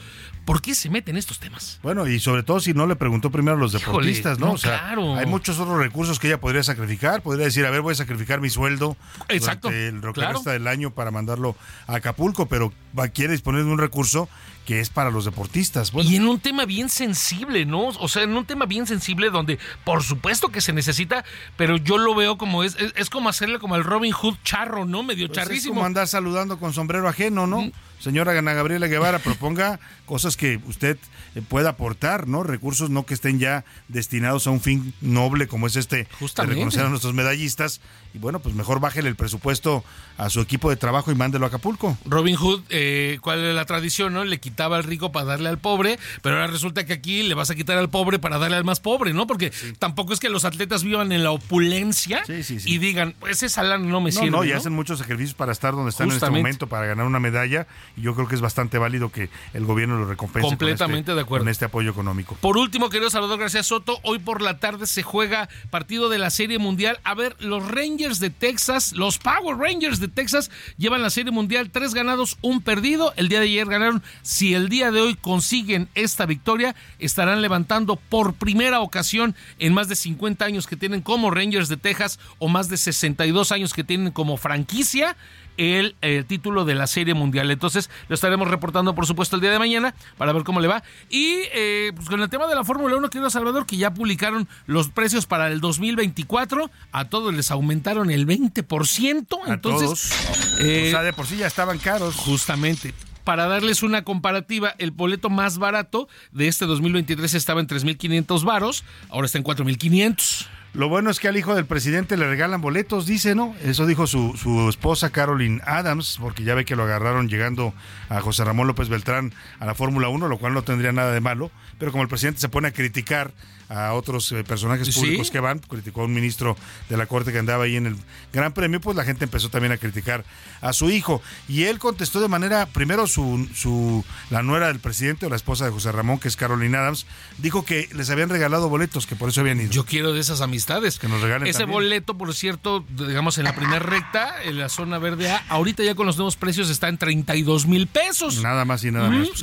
¿Por qué se meten estos temas? Bueno, y sobre todo si no le preguntó primero a los Híjole, deportistas, ¿no? no, o sea, claro. hay muchos otros recursos que ella podría sacrificar. Podría decir, a ver, voy a sacrificar mi sueldo Exacto, el que claro. del año para mandarlo a Acapulco, pero quiere disponer de un recurso que es para los deportistas. Bueno, Y en un tema bien sensible, ¿no? O sea, en un tema bien sensible donde por supuesto que se necesita, pero yo lo veo como es, es, es como hacerle como el Robin Hood charro, ¿no? Medio pues es charrísimo. como andar saludando con sombrero ajeno, ¿no? Señora Ana Gabriela Guevara, proponga cosas que usted eh, pueda aportar, ¿no? Recursos no que estén ya destinados a un fin noble como es este de Justamente. reconocer a nuestros medallistas. Y bueno, pues mejor bájele el presupuesto a su equipo de trabajo y mándelo a Acapulco. Robin Hood, eh, ¿cuál es la tradición, no? Le quitaba al rico para darle al pobre, pero ahora resulta que aquí le vas a quitar al pobre para darle al más pobre, ¿no? Porque tampoco es que los atletas vivan en la opulencia y digan, pues esa lana no me No, sirve. no, y ¿no? hacen muchos sacrificios para estar donde están en este momento, para ganar una medalla. Y yo creo que es bastante válido que el gobierno lo recompense. con Completamente este- de acuerdo. Con este apoyo económico. Por último, querido Salvador García Soto, hoy por la tarde se juega partido de la Serie Mundial. A ver, los Rangers de Texas, los Power Rangers de Texas llevan la Serie Mundial, tres ganados, un perdido. El día de ayer ganaron. Si el día de hoy consiguen esta victoria, estarán levantando por primera ocasión en más de 50 años que tienen como Rangers de Texas o más de 62 años que tienen como franquicia el, título de la Serie Mundial. Entonces lo estaremos reportando, por supuesto, el día de mañana para ver cómo le va. Y eh, pues con el tema de la Fórmula 1, querido Salvador, que ya publicaron los precios para el 2024, a todos les aumentaron el 20%. A entonces, todos. eh, o sea, de por sí ya estaban caros. Justamente. Para darles una comparativa, el boleto más barato de este 2023 estaba en 3.500 varos, ahora está en 4.500. Lo bueno es que al hijo del presidente le regalan boletos, dice, ¿no? Eso dijo su, su esposa Caroline Adams, porque ya ve que lo agarraron llegando a José Ramón López Beltrán a la Fórmula 1, lo cual no tendría nada de malo. Pero como el presidente se pone a criticar a otros eh, personajes Sí. públicos que van, criticó a un ministro de la Corte que andaba ahí en el Gran Premio, pues la gente empezó también a criticar a su hijo. Y él contestó de manera, primero su, su la nuera del presidente o la esposa de José Ramón, que es Caroline Adams, dijo que les habían regalado boletos, que por eso habían ido. Yo quiero de esas amistades. Que nos regalen Ese también. boleto, por cierto, digamos en la primera recta, en la zona verde A, ahorita ya con los nuevos precios está en 32 mil pesos. Nada más y nada menos. Pues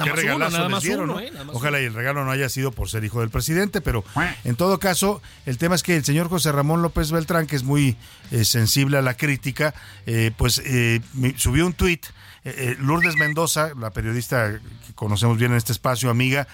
Ojalá y el regalo no haya sido por ser hijo del presidente, pero en todo caso, el tema es que el señor José Ramón López Beltrán, que es muy eh, sensible a la crítica, eh, pues eh, subió un tuit. eh, eh, Lourdes Mendoza, la periodista que conocemos bien en este espacio, amiga,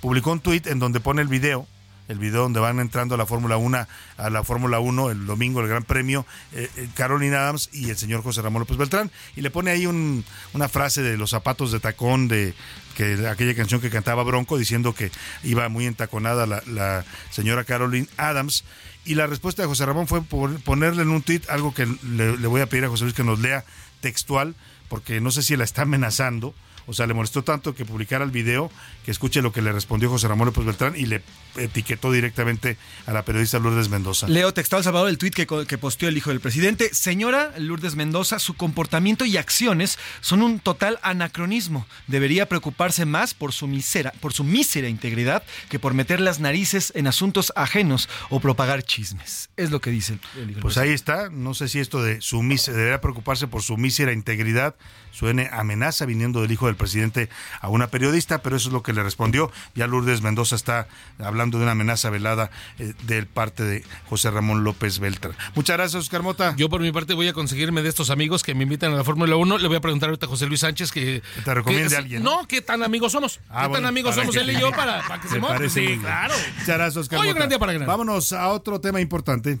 publicó un tuit en donde pone el video el video donde van entrando a la Fórmula 1, a la Fórmula 1 el domingo, el Gran Premio, eh, Caroline Adams y el señor José Ramón López Beltrán, y le pone ahí un- una frase de los zapatos de tacón de que aquella canción que cantaba Bronco, diciendo que iba muy entaconada la, la señora Caroline Adams. Y la respuesta de José Ramón fue ponerle en un tweet algo que le, le voy a pedir a José Luis que nos lea textual, porque no sé si la está amenazando. O sea, le molestó tanto que publicara el video, que escuche lo que le respondió José Ramón López Beltrán y le etiquetó directamente a la periodista Lourdes Mendoza. Leo textual Salvador el tuit que, que posteó el hijo del presidente. Señora Lourdes Mendoza, su comportamiento y acciones son un total anacronismo. Debería preocuparse más por su, misera, por su mísera integridad que por meter las narices en asuntos ajenos o propagar chismes. Es lo que dice el, hijo del Pues ahí está, no sé si esto de su mis- debería preocuparse por su mísera integridad suene amenaza viniendo del hijo del presidente a una periodista, pero eso es lo que le respondió. Ya Lourdes Mendoza está hablando de una amenaza velada eh, del parte de José Ramón López Beltrán. Muchas gracias, Oscar Mota. Yo por mi parte voy a conseguirme de estos amigos que me invitan a la Fórmula 1. Le voy a preguntar ahorita a José Luis Sánchez que... te recomiende que- alguien, No, ¿qué tan amigos somos? Ah, ¿Qué bueno, tan amigos somos que- él y yo para, para que se monte? Sí, bien. claro. Muchas gracias, Oscar Hoy un Mota. gran día para ganar. Vámonos a otro tema importante.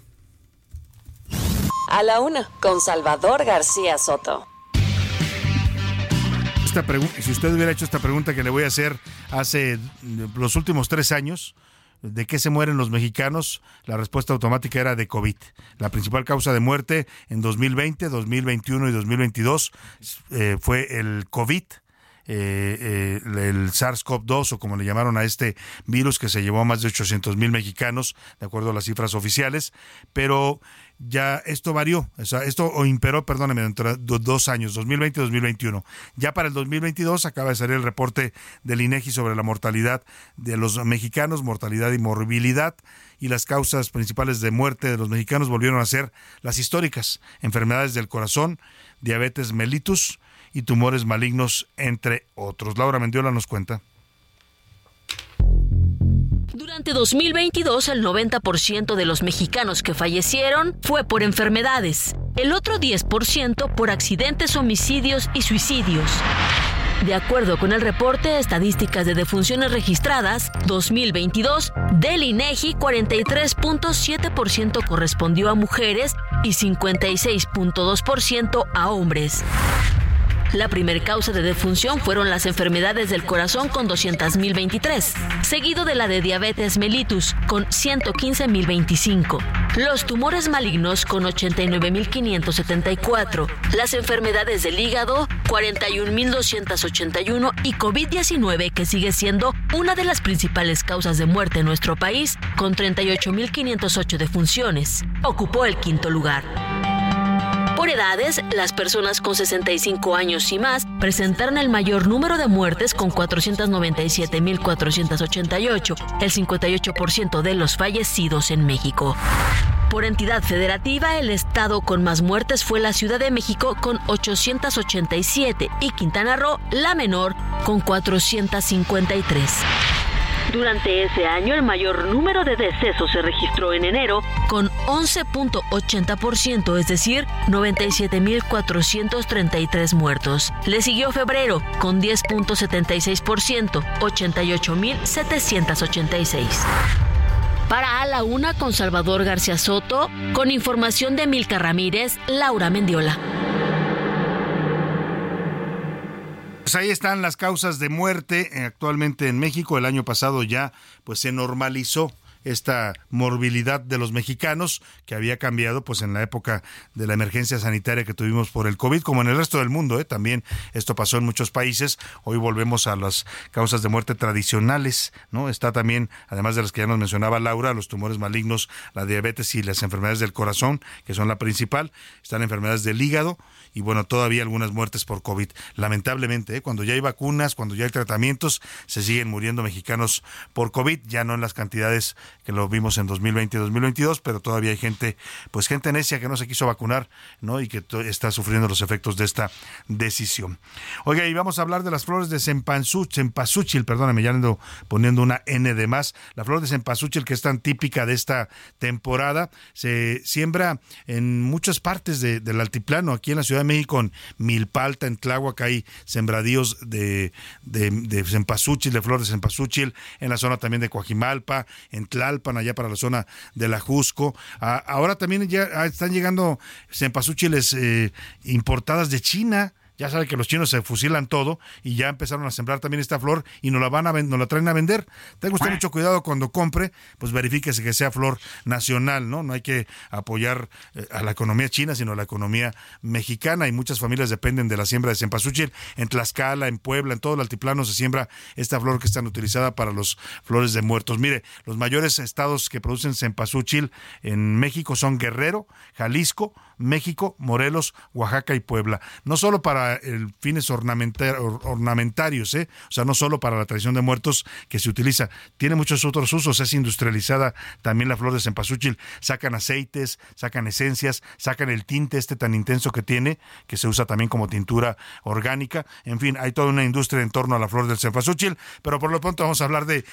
A la una, con Salvador García Soto. Si usted hubiera hecho esta pregunta que le voy a hacer hace mm, los últimos tres años, ¿de qué se mueren los mexicanos? La respuesta automática era de COVID. La principal causa de muerte en 2020, 2021 y 2022 eh, fue el COVID. eh, eh, el SARS-CoV-2 o como le llamaron a este virus que se llevó a más de 800 mil mexicanos, de acuerdo a las cifras oficiales, pero ya esto varió, o sea, esto o imperó, perdóneme, entre dos años, 2020 y 2021. Ya para el 2022 acaba de salir el reporte del INEGI sobre la mortalidad de los mexicanos, mortalidad y morbilidad, y las causas principales de muerte de los mexicanos volvieron a ser las históricas, enfermedades del corazón, diabetes mellitus y tumores malignos, entre otros. Laura Mendiola nos cuenta. Durante 2022, el 90% de los mexicanos que fallecieron fue por enfermedades, el otro 10% por accidentes, homicidios y suicidios. De acuerdo con el reporte Estadísticas de Defunciones Registradas 2022 del INEGI, 43.7% correspondió a mujeres y 56.2% a hombres. La primer causa de defunción fueron las enfermedades del corazón con 200.023, seguido de la de diabetes mellitus con 115.025, los tumores malignos con 89.574, las enfermedades del hígado 41.281 y COVID-19 que sigue siendo una de las principales causas de muerte en nuestro país con 38.508 defunciones. Ocupó el quinto lugar. Por edades, las personas con 65 años y más presentaron el mayor número de muertes con 497.488, el 58% de los fallecidos en México. Por entidad federativa, el estado con más muertes fue la Ciudad de México con 887 y Quintana Roo, la menor, con 453. Durante ese año, el mayor número de decesos se registró en enero con 11.80%, es decir, 97.433 muertos. Le siguió febrero con 10.76%, 88.786. Para A la Una con Salvador García Soto, con información de Milka Ramírez, Laura Mendiola. Pues ahí están las causas de muerte eh, actualmente en México. El año pasado ya pues se normalizó esta morbilidad de los mexicanos que había cambiado pues en la época de la emergencia sanitaria que tuvimos por el COVID, como en el resto del mundo, ¿eh? también esto pasó en muchos países. Hoy volvemos a las causas de muerte tradicionales, ¿no? Está también, además de las que ya nos mencionaba Laura, los tumores malignos, la diabetes y las enfermedades del corazón, que son la principal, están enfermedades del hígado y bueno, todavía algunas muertes por COVID. Lamentablemente, ¿eh? cuando ya hay vacunas, cuando ya hay tratamientos, se siguen muriendo mexicanos por COVID, ya no en las cantidades que lo vimos en 2020 y 2022, pero todavía hay gente, pues gente necia que no se quiso vacunar, ¿no? Y que está sufriendo los efectos de esta decisión. Oiga, y vamos a hablar de las flores de cempasúchil, perdóname, ya ando poniendo una N de más. La flor de cempasúchil, que es tan típica de esta temporada, se siembra en muchas partes del altiplano, aquí en la Ciudad de México, en Milpalta, en Tláhuac, hay sembradíos de, de, de de flores de cempasúchil, en la zona también de Coajimalpa, en Tlal allá para la zona de la Jusco. Ah, ahora también ya ah, están llegando cempasúchiles eh, importadas de China ya sabe que los chinos se fusilan todo y ya empezaron a sembrar también esta flor y nos la van a nos la traen a vender. Tenga usted mucho cuidado cuando compre, pues verifíquese que sea flor nacional, ¿no? No hay que apoyar eh, a la economía china, sino a la economía mexicana y muchas familias dependen de la siembra de cempasúchil. En Tlaxcala, en Puebla, en todo el altiplano se siembra esta flor que es tan utilizada para los flores de muertos. Mire, los mayores estados que producen cempasúchil en México son Guerrero, Jalisco, México, Morelos, Oaxaca y Puebla. No solo para el fines ornamentarios, ¿eh? o sea, no solo para la tradición de muertos que se utiliza, tiene muchos otros usos, es industrializada también la flor de cempasúchil, sacan aceites, sacan esencias, sacan el tinte este tan intenso que tiene, que se usa también como tintura orgánica, en fin, hay toda una industria en torno a la flor del cempasúchil, pero por lo pronto vamos a hablar de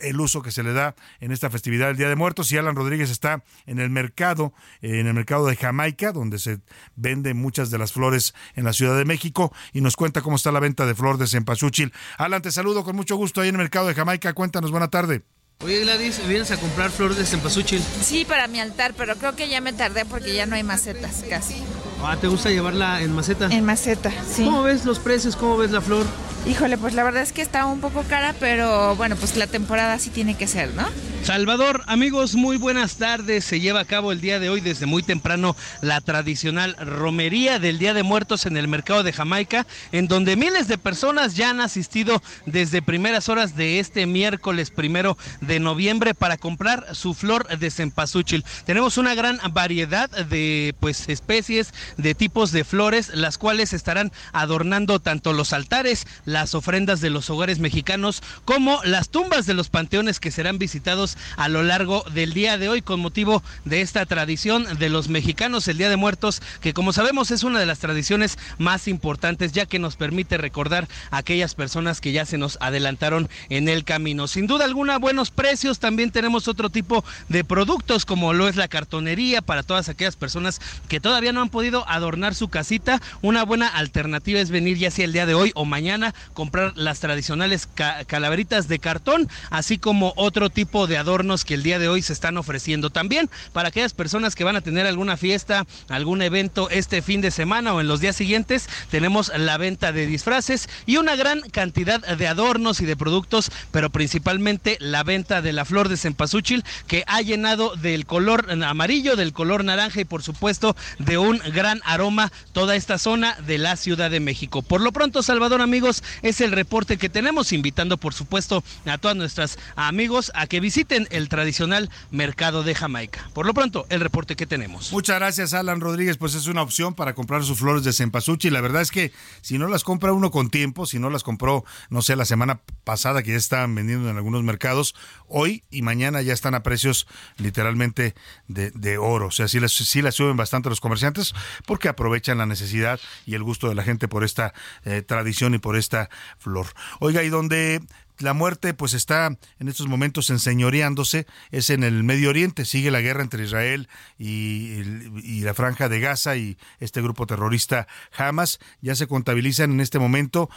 el uso que se le da en esta festividad del Día de Muertos. Y Alan Rodríguez está en el mercado, en el mercado de Jamaica, donde se venden muchas de las flores en la Ciudad de México, y nos cuenta cómo está la venta de flor de cempasúchil. Alan, te saludo con mucho gusto ahí en el mercado de Jamaica. Cuéntanos, buena tarde. Oye Gladys, ¿vienes a comprar flores de cempasúchil? Sí, para mi altar, pero creo que ya me tardé porque ya no hay macetas casi. Ah, ¿te gusta llevarla en maceta? En maceta, sí. ¿Cómo ves los precios? ¿Cómo ves la flor? Híjole, pues la verdad es que está un poco cara, pero bueno, pues la temporada sí tiene que ser, ¿no? Salvador, amigos, muy buenas tardes. Se lleva a cabo el día de hoy desde muy temprano la tradicional romería del Día de Muertos en el mercado de Jamaica, en donde miles de personas ya han asistido desde primeras horas de este miércoles primero de noviembre para comprar su flor de cempasúchil. Tenemos una gran variedad de pues especies, de tipos de flores, las cuales estarán adornando tanto los altares, las ofrendas de los hogares mexicanos, como las tumbas de los panteones que serán visitados a lo largo del día de hoy con motivo de esta tradición de los mexicanos, el Día de Muertos, que como sabemos es una de las tradiciones más importantes ya que nos permite recordar a aquellas personas que ya se nos adelantaron en el camino. Sin duda alguna, buenos precios, también tenemos otro tipo de productos como lo es la cartonería para todas aquellas personas que todavía no han podido adornar su casita. Una buena alternativa es venir ya sea el día de hoy o mañana, comprar las tradicionales calaveritas de cartón, así como otro tipo de adornos que el día de hoy se están ofreciendo también para aquellas personas que van a tener alguna fiesta, algún evento este fin de semana o en los días siguientes. Tenemos la venta de disfraces y una gran cantidad de adornos y de productos, pero principalmente la venta de la flor de cempasúchil que ha llenado del color amarillo, del color naranja y por supuesto de un gran aroma toda esta zona de la Ciudad de México. Por lo pronto, Salvador, amigos, es el reporte que tenemos, invitando por supuesto a todas nuestras amigos a que visiten el tradicional mercado de Jamaica. Por lo pronto, el reporte que tenemos. Muchas gracias, Alan Rodríguez. Pues es una opción para comprar sus flores de cempasúchil. La verdad es que si no las compra uno con tiempo, si no las compró, no sé, la semana pasada que ya están vendiendo en algunos mercados, hoy y mañana ya están a precios literalmente de, oro. O sea, sí las, sí suben bastante los comerciantes porque aprovechan la necesidad y el gusto de la gente por esta eh, tradición y por esta flor. Oiga, y donde la muerte pues está en estos momentos enseñoreándose, es en el Medio Oriente, sigue la guerra entre Israel y, la franja de Gaza y este grupo terrorista Hamas, ya se contabilizan en este momento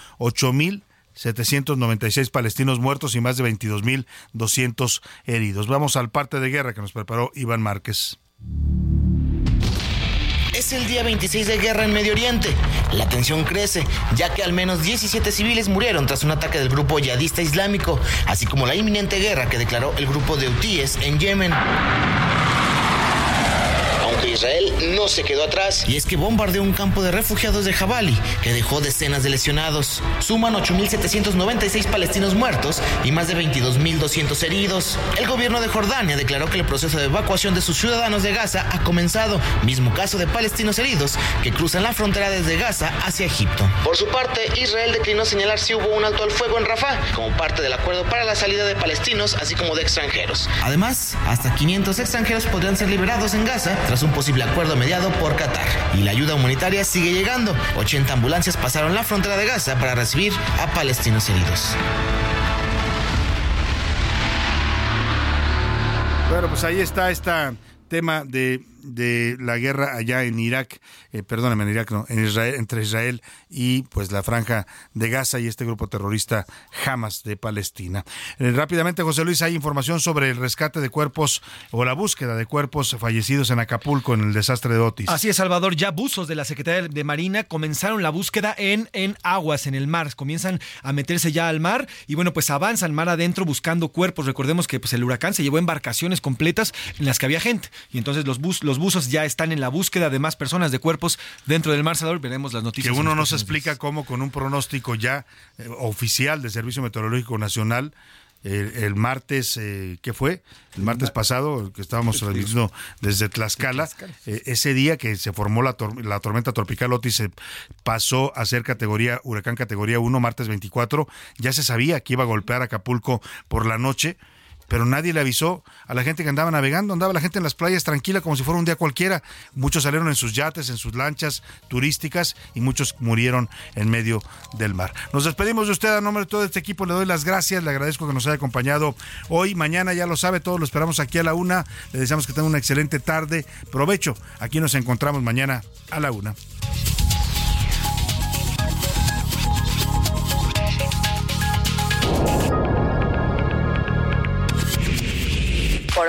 8.796 palestinos muertos y más de 22.200 heridos. Vamos al parte de guerra que nos preparó Iván Márquez. Es el día 26 de guerra en Medio Oriente. La tensión crece, ya que al menos 17 civiles murieron tras un ataque del grupo yadista islámico, así como la inminente guerra que declaró el grupo de Houthíes en Yemen. Israel no se quedó atrás y es que bombardeó un campo de refugiados de Jabali que dejó decenas de lesionados. Suman 8.796 palestinos muertos y más de 22.200 heridos. El gobierno de Jordania declaró que el proceso de evacuación de sus ciudadanos de Gaza ha comenzado, mismo caso de palestinos heridos que cruzan la frontera desde Gaza hacia Egipto. Por su parte, Israel declinó señalar si hubo un alto al fuego en Rafah como parte del acuerdo para la salida de palestinos así como de extranjeros. Además, hasta 500 extranjeros podrían ser liberados en Gaza tras un posible acuerdo mediado por Qatar. Y la ayuda humanitaria sigue llegando. 80 ambulancias pasaron la frontera de Gaza para recibir a palestinos heridos. Bueno, pues ahí está este tema de de la guerra allá en Irak, eh, en Irak no, en Israel, entre Israel y pues la franja de Gaza y este grupo terrorista Hamas de Palestina. Eh, rápidamente, José Luis, hay información sobre el rescate de cuerpos o la búsqueda de cuerpos fallecidos en Acapulco en el desastre de Otis. Así es, Salvador, ya buzos de la Secretaría de Marina comenzaron la búsqueda en, en aguas, en el mar, comienzan a meterse ya al mar y bueno, pues avanzan mar adentro buscando cuerpos. Recordemos que pues el huracán se llevó embarcaciones completas en las que había gente y entonces los, bus, los buzos ya están en la búsqueda de más personas de cuerpos dentro del Mar Salvador. Veremos las noticias. Que uno no se explica cómo con un pronóstico ya eh, oficial del Servicio Meteorológico Nacional el, martes, eh, ¿qué fue? El martes pasado, que estábamos transmitiendo desde Tlaxcala, eh, ese día que se formó la, la, tormenta tropical Otis se pasó a ser categoría, huracán categoría 1, martes 24, ya se sabía que iba a golpear Acapulco por la noche, pero nadie le avisó a la gente que andaba navegando, andaba la gente en las playas tranquila como si fuera un día cualquiera. Muchos salieron en sus yates, en sus lanchas turísticas y muchos murieron en medio del mar. Nos despedimos de usted a nombre de todo este equipo, le doy las gracias, le agradezco que nos haya acompañado hoy, mañana ya lo sabe, todos lo esperamos aquí a la una, le deseamos que tenga una excelente tarde, provecho, aquí nos encontramos mañana a la una.